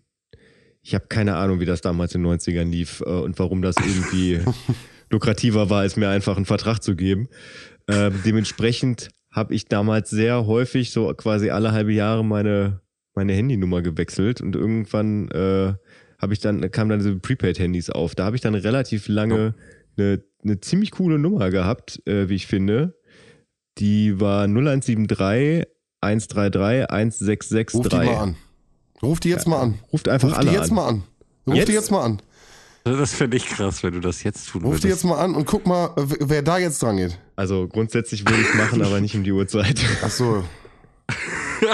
Ich habe keine Ahnung, wie das damals in den 90ern lief äh, und warum das irgendwie lukrativer war, als mir einfach einen Vertrag zu geben. Ähm, dementsprechend habe ich damals sehr häufig, so quasi alle halbe Jahre, meine, meine Handynummer gewechselt und irgendwann äh, habe ich dann, kamen dann diese Prepaid-Handys auf. Da habe ich dann relativ lange eine, eine ziemlich coole Nummer gehabt, äh, wie ich finde. Die war 0173 133 1663. Ruf die mal an. Ruf die jetzt mal an. Ruft einfach Ruf alle die jetzt an. mal an. Ruf Jetzt? die jetzt mal an. Das fände ich krass, wenn du das jetzt tun Ruf würdest. die jetzt mal an und guck mal, wer da jetzt dran geht. Also grundsätzlich würde ich machen, aber nicht um die Uhrzeit. Ach so.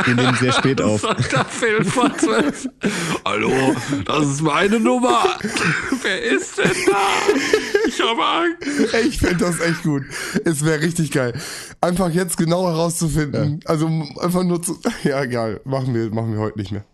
Wir nehmen sehr spät auf. Sonntagfilm vor zwölf. Hallo, das ist meine Nummer. Wer ist denn da? Ich habe Angst. Ey, ich fände das echt gut. Es wäre richtig geil. Einfach jetzt genau herauszufinden. Also einfach nur zu. Ja, egal. Machen wir, machen wir heute nicht mehr.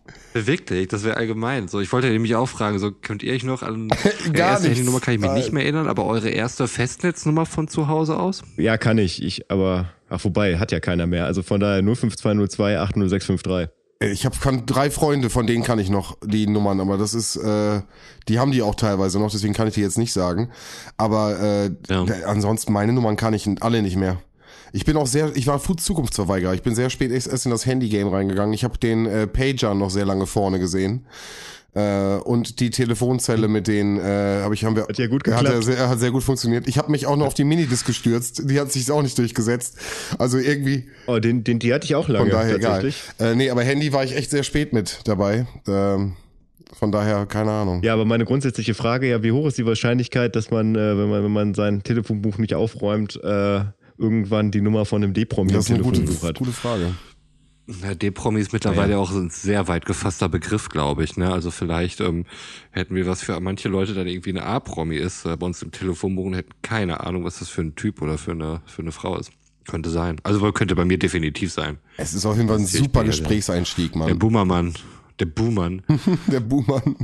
Wirklich, das wäre allgemein. So, ich wollte nämlich auch fragen, so könnt ihr euch noch an die Gar erste. Handynummer kann ich mich Nein. nicht mehr erinnern, aber eure erste Festnetznummer von zu Hause aus? Ja, kann ich. Ich, aber, ach, wobei, hat ja keiner mehr. Also von daher 05202 80653. Ey, Ich habe kann drei Freunde, von denen kann ich noch die Nummern, aber das ist, äh, die haben die auch teilweise noch, deswegen kann ich die jetzt nicht sagen. Aber äh, Ja. ansonsten meine Nummern kann ich alle nicht mehr. Ich bin auch sehr, ich war Zukunftsverweigerer. Ich bin sehr spät erst in das Handy-Game reingegangen. Ich habe den äh, Pager noch sehr lange vorne gesehen. Äh, und die Telefonzelle mit den, äh, habe ich, haben wir, Hat ja gut hat, geklappt. ja sehr, hat sehr gut funktioniert. Ich habe mich auch noch auf die Minidisc gestürzt. Die hat sich auch nicht durchgesetzt. Also irgendwie, Oh, den, den, die hatte ich auch lange. von daher egal. Äh, nee, aber Handy war ich echt sehr spät mit dabei. Ähm, von daher, keine Ahnung. Ja, aber meine grundsätzliche Frage, ja, wie hoch ist die Wahrscheinlichkeit, dass man, äh, wenn man, wenn man sein Telefonbuch nicht aufräumt, äh, irgendwann die Nummer von einem D-Promi im das ist eine gute, Telefonbuch hat? gute Frage. Ja, D-Promi ist mittlerweile auch ein sehr weit gefasster Begriff, glaube ich. Ne? Also vielleicht ähm, hätten wir was für manche Leute dann irgendwie eine A-Promi ist äh, bei uns im Telefonbuch und hätten keine Ahnung, was das für ein Typ oder für eine, für eine Frau ist. Könnte sein. Also könnte bei mir definitiv sein. Es ist auf jeden Fall ein super Gesprächseinstieg, Der Mann. Boomermann. Der Boomermann. Der Buhmann.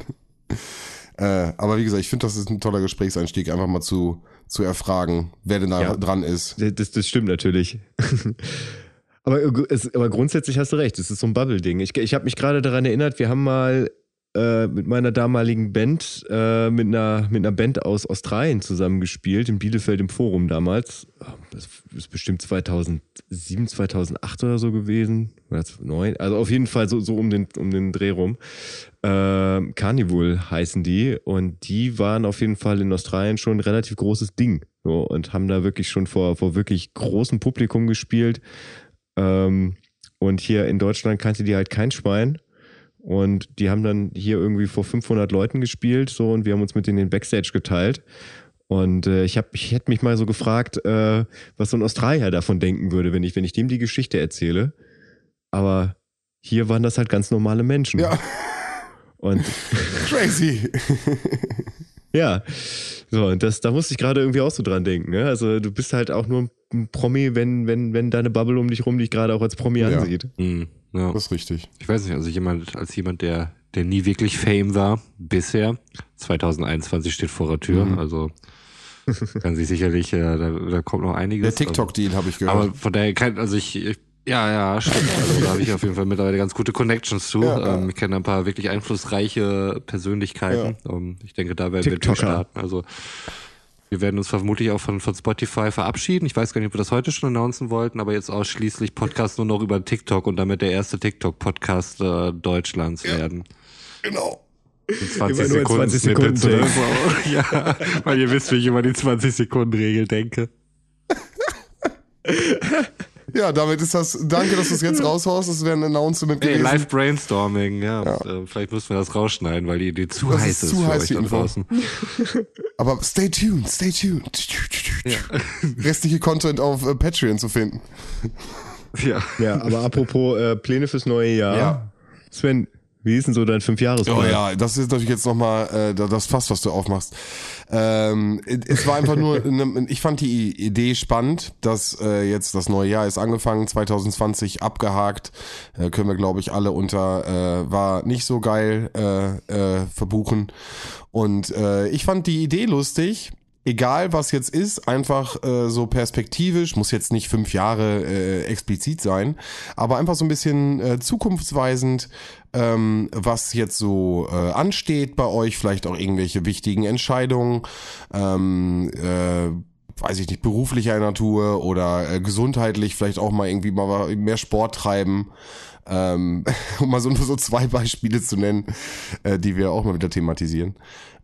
äh, aber wie gesagt, ich finde, das ist ein toller Gesprächseinstieg, einfach mal zu, zu erfragen, wer denn da Ja. dran ist. Das, das stimmt natürlich. aber, es, aber grundsätzlich hast du recht, es ist so ein Bubble-Ding. Ich, ich habe mich gerade daran erinnert, wir haben mal äh, mit meiner damaligen Band, äh, mit, einer, mit einer Band aus Australien zusammengespielt, in Bielefeld im Forum damals. Das ist bestimmt 2007, 2008 oder so gewesen. Oder 2009. Also auf jeden Fall so, so um, den, um den Dreh rum. Ähm, Carnival heißen die und die waren auf jeden Fall in Australien schon ein relativ großes Ding so, und haben da wirklich schon vor, vor wirklich großem Publikum gespielt. Ähm, und hier in Deutschland kannte die halt kein Schwein. Und die haben dann hier irgendwie vor 500 Leuten gespielt, so, und wir haben uns mit denen den Backstage geteilt. Und äh, ich, hab, ich hätte mich mal so gefragt, äh, was so ein Australier davon denken würde, wenn ich, wenn ich dem die Geschichte erzähle. Aber hier waren das halt ganz normale Menschen. Ja, Und crazy. ja, so, und das, da musste ich gerade irgendwie auch so dran denken. Ne? Also du bist halt auch nur ein Promi, wenn, wenn, wenn deine Bubble um dich rum dich gerade auch als Promi Ja. ansieht. Hm, ja. Das ist richtig. Ich weiß nicht, also jemand, als jemand, der, der nie wirklich Fame war, bisher, 2021 steht vor der Tür, Mhm. also kann sich sicherlich, äh, da, da kommt noch einiges. Der TikTok-Deal habe ich gehört. Aber von daher kann, also ich, ich ja, ja, stimmt. Also da habe ich auf jeden Fall mittlerweile ganz gute Connections zu. Ja, ja. ähm, ich kenne ein paar wirklich einflussreiche Persönlichkeiten. Ähm, ich denke, da werden wir durchstarten. Also Wir werden uns vermutlich auch von, von Spotify verabschieden. Ich weiß gar nicht, ob wir das heute schon announcen wollten, aber jetzt ausschließlich Podcast nur noch über TikTok und damit der erste TikTok-Podcast äh, Deutschlands Ja. werden. Genau. In 20 Immer Sekunden 20 Snippets Sekunden oder so. Ja, weil ihr wisst, wie ich über die 20-Sekunden-Regel denke. Ja, damit ist das. Danke, dass du es jetzt raushaust. Das wäre ein Announcement Hey, gewesen. live Brainstorming, ja. Ja. Äh, vielleicht müssen wir das rausschneiden, weil die Idee zu Das heiß ist zu für heiß, euch die da draußen. Aber stay tuned, stay tuned. Restliche Content auf äh, Patreon zu finden. Ja. Ja, aber apropos äh, Pläne fürs neue Jahr. Ja. Sven, wie ist denn so dein Fünfjahresplan? Oh ja, das ist natürlich jetzt nochmal äh, da- das Fass, was du aufmachst. Ähm, es war einfach nur, ne, ich fand die Idee spannend, dass äh, jetzt das neue Jahr ist angefangen, 2020 abgehakt, äh, können wir glaube ich alle unter, äh, war nicht so geil äh, äh, verbuchen. Und äh, ich fand die Idee lustig. Egal was jetzt ist, einfach äh, so perspektivisch, muss jetzt nicht fünf Jahre äh, explizit sein, aber einfach so ein bisschen äh, zukunftsweisend, ähm, was jetzt so äh, ansteht bei euch, vielleicht auch irgendwelche wichtigen Entscheidungen, ähm, äh, weiß ich nicht, beruflicher Natur oder äh, gesundheitlich, vielleicht auch mal irgendwie mal mehr Sport treiben. Ähm, um mal so nur so zwei Beispiele zu nennen, äh, die wir auch mal wieder thematisieren.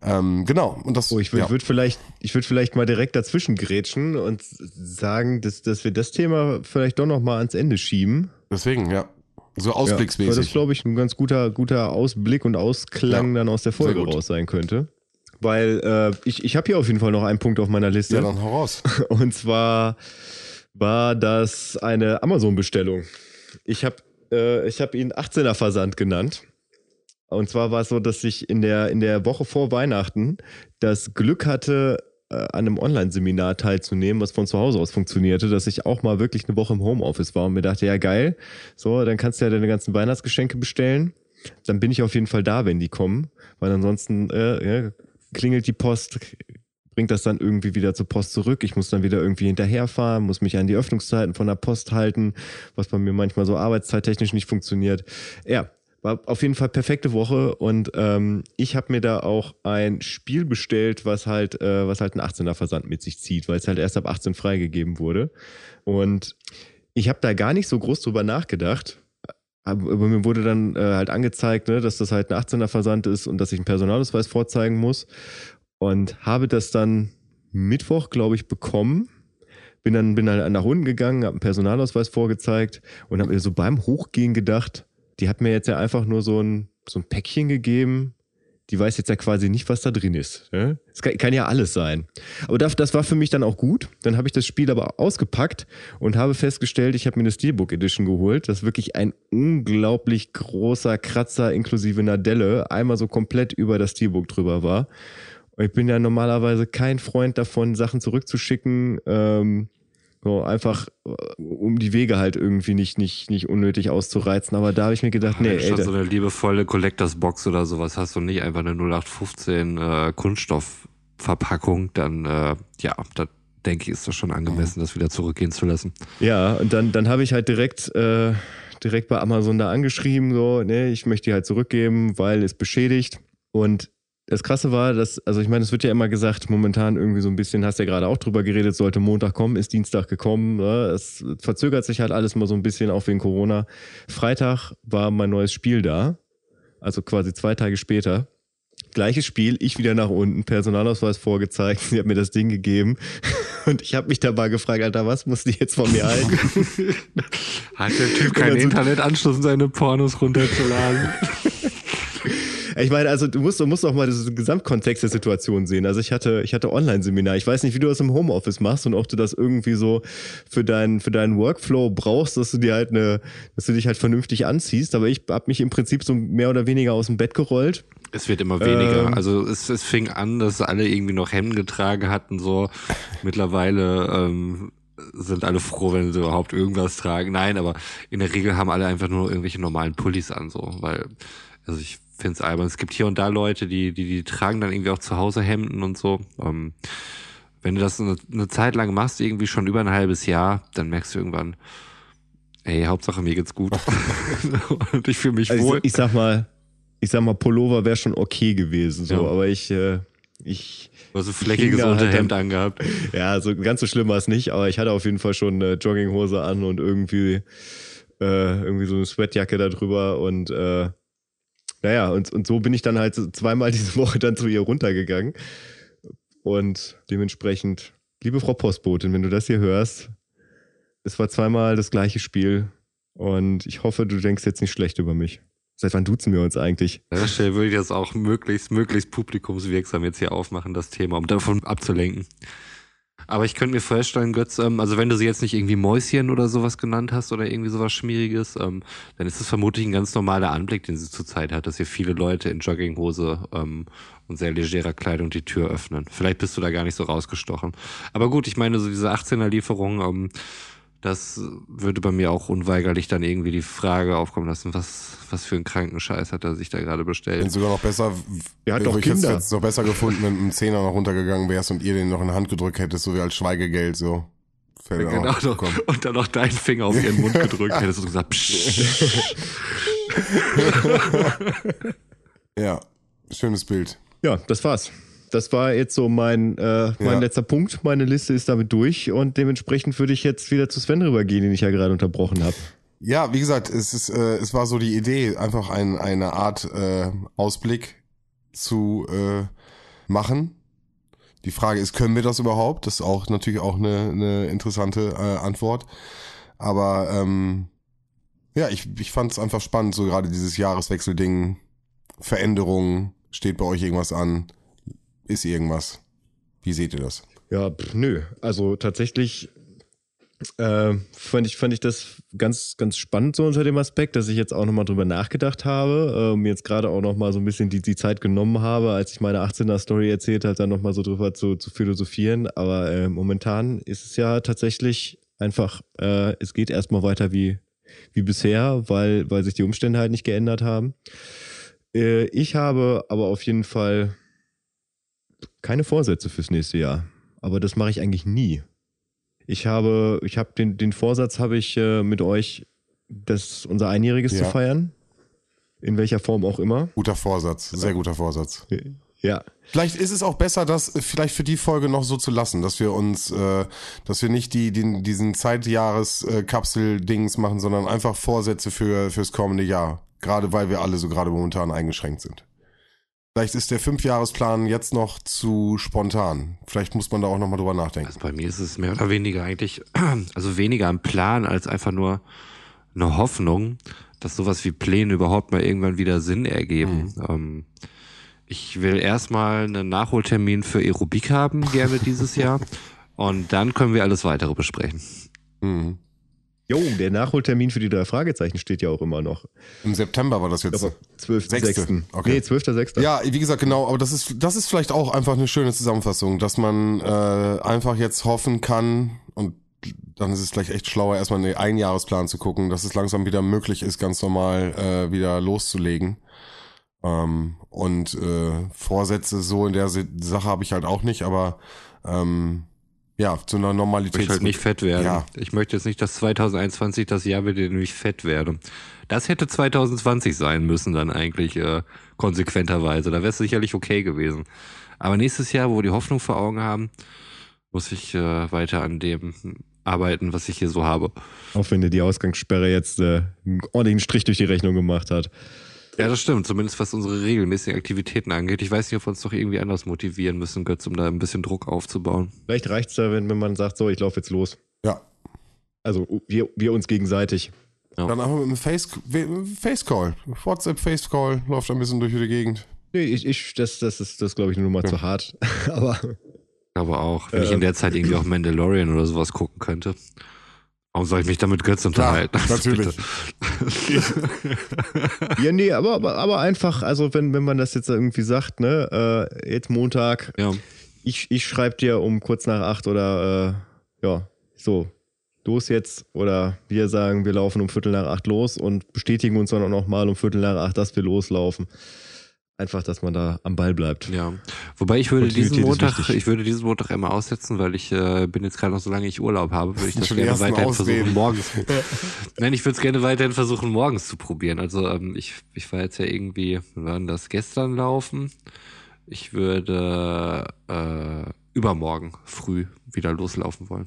Ähm, genau. Und das. Oh, ich würde ja. würd vielleicht, ich würde vielleicht mal direkt dazwischen grätschen und sagen, dass, dass wir das Thema vielleicht doch noch mal ans Ende schieben. Deswegen, ja. So Ja, weil das ausblicksmäßig. glaube ich ein ganz guter, guter Ausblick und Ausklang Ja, dann aus der Folge raus sein könnte. Weil äh, ich, ich habe hier auf jeden Fall noch einen Punkt auf meiner Liste. ja, dann hau raus. Und zwar war das eine Amazon-Bestellung. Ich habe äh, ich hab ihn 18er Versand genannt. Und zwar war es so, dass ich in der, in der Woche vor Weihnachten das Glück hatte, äh, an einem Online-Seminar teilzunehmen, was von zu Hause aus funktionierte, dass ich auch mal wirklich eine Woche im Homeoffice war und mir dachte, ja geil, so, dann kannst du ja deine ganzen Weihnachtsgeschenke bestellen. Dann bin ich auf jeden Fall da, wenn die kommen, weil ansonsten äh, ja, klingelt die Post, bringt das dann irgendwie wieder zur Post zurück. Ich muss dann wieder irgendwie hinterherfahren, muss mich an die Öffnungszeiten von der Post halten, was bei mir manchmal so arbeitszeittechnisch nicht funktioniert. Ja, war auf jeden Fall perfekte Woche und ähm, ich habe mir da auch ein Spiel bestellt, was halt, äh, was halt ein 18er Versand mit sich zieht, weil es halt erst ab 18 freigegeben wurde. Und ich habe da gar nicht so groß drüber nachgedacht. Aber mir wurde dann äh, halt angezeigt, ne, dass das halt ein 18er Versand ist und dass ich einen Personalausweis vorzeigen muss. Und habe das dann Mittwoch, glaube ich, bekommen. Bin dann, bin dann nach unten gegangen, habe einen Personalausweis vorgezeigt und habe mir so beim Hochgehen gedacht, die hat mir jetzt ja einfach nur so ein, so ein Päckchen gegeben. Die weiß jetzt ja quasi nicht, was da drin ist. Ne? Es kann, ja alles sein. Aber das, das war für mich dann auch gut. Dann habe ich das Spiel aber ausgepackt und habe festgestellt, ich habe mir eine Steelbook Edition geholt, das wirklich ein unglaublich großer Kratzer inklusive einer Delle einmal so komplett über das Steelbook drüber war. Und ich bin ja normalerweise kein Freund davon, Sachen zurückzuschicken. Ähm, so einfach, äh, um die Wege halt irgendwie nicht, nicht, nicht unnötig auszureizen. Aber da habe ich mir gedacht, nee, Wenn ey, so eine liebevolle Collectors Box oder sowas hast und nicht einfach eine 0815 äh, Kunststoffverpackung, dann äh, ja, da denke ich, ist das schon angemessen, das wieder zurückgehen zu lassen. Ja, und dann, dann habe ich halt direkt, äh, direkt bei Amazon da angeschrieben, so, nee, ich möchte die halt zurückgeben, weil es beschädigt. Und das Krasse war, dass, also ich meine, es wird ja immer gesagt, momentan irgendwie so ein bisschen, hast ja gerade auch drüber geredet, sollte Montag kommen, ist Dienstag gekommen. Ne? Es verzögert sich halt alles mal so ein bisschen, auch wegen Corona. Freitag war mein neues Spiel da, also quasi zwei Tage später. Gleiches Spiel, ich wieder nach unten, Personalausweis vorgezeigt, sie hat mir das Ding gegeben und ich habe mich dabei gefragt, Alter, was muss die jetzt von mir halten? Hat der Typ keinen Also- Internetanschluss, um seine Pornos runterzuladen? Ich meine, also du musst, du musst auch mal diesen Gesamtkontext der Situation sehen. Also ich hatte, ich hatte Online-Seminar. Ich weiß nicht, wie du das im Homeoffice machst und ob du das irgendwie so für deinen, für deinen Workflow brauchst, dass du dir halt eine, dass du dich halt vernünftig anziehst. Aber ich habe mich im Prinzip so mehr oder weniger aus dem Bett gerollt. Es wird immer weniger. Ähm. also es, es fing an, dass alle irgendwie noch Hemden getragen hatten. So mittlerweile ähm, sind alle froh, wenn sie überhaupt irgendwas tragen. Nein, aber in der Regel haben alle einfach nur irgendwelche normalen Pullis an. So, weil also ich finde es albern. Es gibt hier und da Leute, die die die tragen dann irgendwie auch zu Hause Hemden und so. Ähm, wenn du das eine, eine Zeit lang machst, irgendwie schon über ein halbes Jahr, dann merkst du irgendwann, ey, Hauptsache mir geht's gut und ich fühle mich Also wohl. ich, ich sag mal, ich sag mal, Pullover wäre schon okay gewesen, so, Ja. aber ich, äh, ich, Du hast ein hat Unterhemd dann- angehabt. Ja, so ganz so schlimm war es nicht, aber ich hatte auf jeden Fall schon eine Jogginghose an und irgendwie, äh, irgendwie so eine Sweatjacke da drüber und äh, naja, und, und so bin ich dann halt zweimal diese Woche dann zu ihr runtergegangen. Und dementsprechend, liebe Frau Postbotin, wenn du das hier hörst, es war zweimal das gleiche Spiel und ich hoffe, du denkst jetzt nicht schlecht über mich. Seit wann duzen wir uns eigentlich? An der würde ich das auch möglichst, möglichst publikumswirksam jetzt hier aufmachen, das Thema, um davon abzulenken. Aber ich könnte mir vorstellen, Götz, ähm, also wenn du sie jetzt nicht irgendwie Mäuschen oder sowas genannt hast oder irgendwie sowas Schmieriges, ähm, dann ist es vermutlich ein ganz normaler Anblick, den sie zurzeit hat, dass hier viele Leute in Jogginghose ähm, und sehr legerer Kleidung die Tür öffnen. Vielleicht bist du da gar nicht so rausgestochen. Aber gut, ich meine, so diese 18er-Lieferung, ähm, das würde bei mir auch unweigerlich dann irgendwie die Frage aufkommen lassen, was, was für einen kranken Scheiß hat er sich da gerade bestellt. Wenn sogar noch besser, Der hat äh, doch ich hätte Kinder. es noch besser gefunden, wenn dem Zehner noch runtergegangen wärst und ihr den noch in die Hand gedrückt hättest, so wie als Schweigegeld, so. Fällt mir Genau, auch noch. Und dann noch deinen Finger auf ihren Mund gedrückt hättest und gesagt, Psch. Ja, schönes Bild. Ja, das war's. Das war jetzt so mein, äh, mein Ja. letzter Punkt. Meine Liste ist damit durch und dementsprechend würde ich jetzt wieder zu Sven rübergehen, den ich ja gerade unterbrochen habe. Ja, wie gesagt, es ist, äh, es war so die Idee, einfach ein, eine Art äh, Ausblick zu äh, machen. Die Frage ist, können wir das überhaupt? Das ist auch natürlich auch eine, eine interessante äh, Antwort. Aber ähm, ja, ich, ich fand es einfach spannend, so gerade dieses Jahreswechselding, Veränderungen, steht bei euch irgendwas an? Ist irgendwas? Wie seht ihr das? Ja, pff, nö. Also tatsächlich äh, fand, ich, fand ich das ganz, ganz spannend so unter dem Aspekt, dass ich jetzt auch nochmal drüber nachgedacht habe, ähm, jetzt gerade auch nochmal so ein bisschen die, die Zeit genommen habe, als ich meine 18er-Story erzählt habe, dann nochmal so drüber zu, zu philosophieren. Aber äh, momentan ist es ja tatsächlich einfach, äh, es geht erstmal weiter wie, wie bisher, weil, weil sich die Umstände halt nicht geändert haben. Äh, ich habe aber auf jeden Fall keine Vorsätze fürs nächste Jahr. Aber das mache ich eigentlich nie. Ich habe, ich habe den, den Vorsatz habe ich äh, mit euch, das unser Einjähriges Ja. zu feiern. In welcher Form auch immer. Guter Vorsatz, sehr guter Vorsatz. Ja. Vielleicht ist es auch besser, das vielleicht für die Folge noch so zu lassen, dass wir uns, äh, dass wir nicht die, den, diesen Zeitjahres-Kapsel-Dings machen, sondern einfach Vorsätze für fürs kommende Jahr. Gerade weil wir alle so gerade momentan eingeschränkt sind. Vielleicht ist der Fünfjahresplan jetzt noch zu spontan. Vielleicht muss man da auch nochmal drüber nachdenken. Also bei mir ist es mehr oder weniger eigentlich, also weniger ein Plan als einfach nur eine Hoffnung, dass sowas wie Pläne überhaupt mal irgendwann wieder Sinn ergeben. Ähm, ich will erstmal einen Nachholtermin für Aerobik haben, gerne dieses Jahr. Und dann können wir alles weitere besprechen. Mhm. Jo, der Nachholtermin für die drei Fragezeichen steht ja auch immer noch. Im September war das jetzt. Aber 12.6. Sechste, okay. Nee, 12.6. Ja, wie gesagt, genau, aber das ist, das ist vielleicht auch einfach eine schöne Zusammenfassung, dass man äh, einfach jetzt hoffen kann und dann ist es vielleicht echt schlauer, erstmal einen Einjahresplan zu gucken, dass es langsam wieder möglich ist, ganz normal äh, wieder loszulegen. Ähm, und äh, Vorsätze so in der Sache habe ich halt auch nicht, aber ähm, ja, zu einer Ich Normalität. möchte halt nicht fett werden. Ja. Ich möchte jetzt nicht, dass 2021 das Jahr wird, in dem ich fett werde. Das hätte 2020 sein müssen dann eigentlich äh, konsequenterweise. Da wäre es sicherlich okay gewesen. Aber nächstes Jahr, wo wir die Hoffnung vor Augen haben, muss ich äh, weiter an dem arbeiten, was ich hier so habe. Auch wenn dir die Ausgangssperre jetzt äh, einen ordentlichen Strich durch die Rechnung gemacht hat. Ja, das stimmt. Zumindest was unsere regelmäßigen Aktivitäten angeht. Ich weiß nicht, ob wir uns doch irgendwie anders motivieren müssen, Götz, um da ein bisschen Druck aufzubauen. Vielleicht reicht's da, wenn, wenn man sagt, so, ich laufe jetzt los. Ja. Also wir, wir uns gegenseitig. Dann einfach mit einem Face, Face Call. WhatsApp Face Call läuft ein bisschen durch die Gegend. Nee, ich, ich, das, das ist, das glaube ich, nur mal zu hart. Aber Aber auch, wenn ich in Ähm. der Zeit irgendwie auch Mandalorian oder sowas gucken könnte. Warum soll ich mich damit Götz unterhalten? natürlich. ja, nee, aber, aber, aber einfach, also wenn, wenn man das jetzt irgendwie sagt, ne, äh, jetzt Montag, ja. ich, ich schreibe dir um kurz nach acht oder äh, ja, so, los jetzt. Oder wir sagen, wir laufen um Viertel nach acht los und bestätigen uns dann auch nochmal um Viertel nach acht, dass wir loslaufen. Einfach, dass man da am Ball bleibt. Ja, wobei ich würde diesen Montag, ich würde diesen Montag immer aussetzen, weil ich äh, bin jetzt gerade noch, solange ich Urlaub habe, würde ich das gerne weiterhin Ausreden. versuchen morgens. Nein, ich würde es gerne weiterhin versuchen morgens zu probieren. Also ähm, ich, ich war jetzt ja irgendwie, wann war denn das gestern laufen? Ich würde äh, übermorgen früh wieder loslaufen wollen.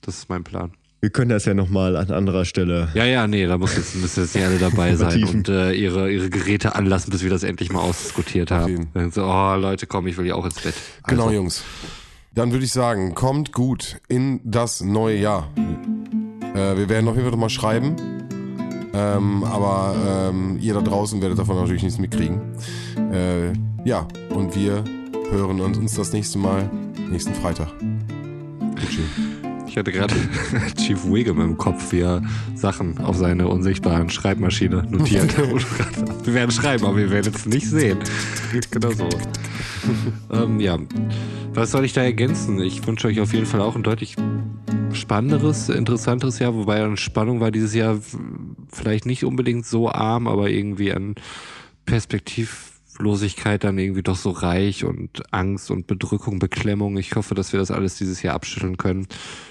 Das ist mein Plan. Wir können das ja nochmal an anderer Stelle. Ja, ja, nee, da muss jetzt, müssen jetzt nicht alle dabei sein und äh, ihre, ihre Geräte anlassen, bis wir das endlich mal ausdiskutiert haben. Dann so, oh Leute, komm, ich will ja auch ins Bett. Genau, Also, Jungs. Dann würde ich sagen, kommt gut in das neue Jahr. Äh, wir werden auf jeden Fall noch mal schreiben. Ähm, aber ähm, ihr da draußen werdet davon natürlich nichts mitkriegen. Äh, ja, und wir hören uns, uns das nächste Mal nächsten Freitag. Gucci. Ich hatte gerade Chief Wiggum im Kopf, wie er Sachen auf seine unsichtbaren Schreibmaschine notiert. wir werden schreiben, aber wir werden es nicht sehen. Genau so. ähm, ja, was soll ich da ergänzen? Ich wünsche euch auf jeden Fall auch ein deutlich spannenderes, interessanteres Jahr, wobei an Spannung war dieses Jahr vielleicht nicht unbedingt so arm, aber irgendwie an Perspektivlosigkeit dann irgendwie doch so reich und Angst und Bedrückung, Beklemmung. Ich hoffe, dass wir das alles dieses Jahr abschütteln können.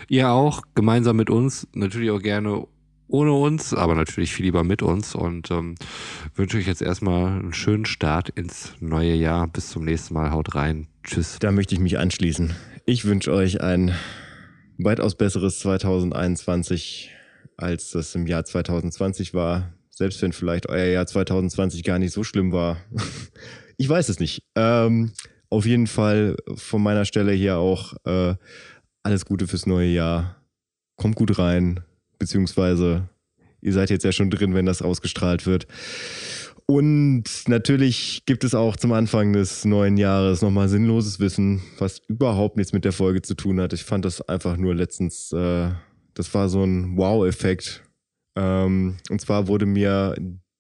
Ihr auch, gemeinsam mit uns, natürlich auch gerne ohne uns, aber natürlich viel lieber mit uns und ähm, wünsche euch jetzt erstmal einen schönen Start ins neue Jahr. Bis zum nächsten Mal. Haut rein. Tschüss. Da möchte ich mich anschließen. Ich wünsche euch ein weitaus besseres 2021, als das im Jahr 2020 war. Selbst wenn vielleicht euer Jahr 2020 gar nicht so schlimm war. Ich weiß es nicht. Ähm, auf jeden Fall von meiner Stelle hier auch äh, alles Gute fürs neue Jahr. Kommt gut rein, beziehungsweise ihr seid jetzt ja schon drin, wenn das ausgestrahlt wird. Und natürlich gibt es auch zum Anfang des neuen Jahres nochmal sinnloses Wissen, was überhaupt nichts mit der Folge zu tun hat. Ich fand das einfach nur letztens, äh, das war so ein Wow-Effekt. Ähm, und zwar wurde mir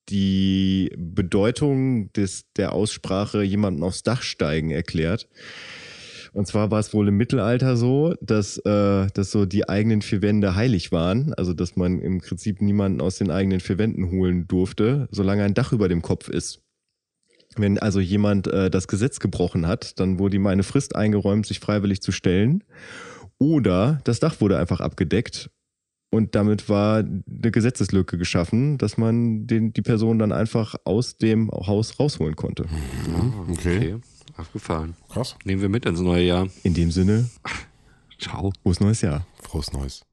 die Bedeutung des, der Aussprache jemanden aufs Dach steigen erklärt. Und zwar war es wohl im Mittelalter so, dass, äh, dass so die eigenen vier Wände heilig waren. Also dass man im Prinzip niemanden aus den eigenen vier Wänden holen durfte, solange ein Dach über dem Kopf ist. Wenn also jemand äh, das Gesetz gebrochen hat, dann wurde ihm eine Frist eingeräumt, sich freiwillig zu stellen. Oder das Dach wurde einfach abgedeckt und damit war eine Gesetzeslücke geschaffen, dass man den, die Person dann einfach aus dem Haus rausholen konnte. Mhm, okay. Okay, abgefahren. Krass. Nehmen wir mit ins neue Jahr. In dem Sinne, Ciao. frohes neues Jahr. Frohes Neues.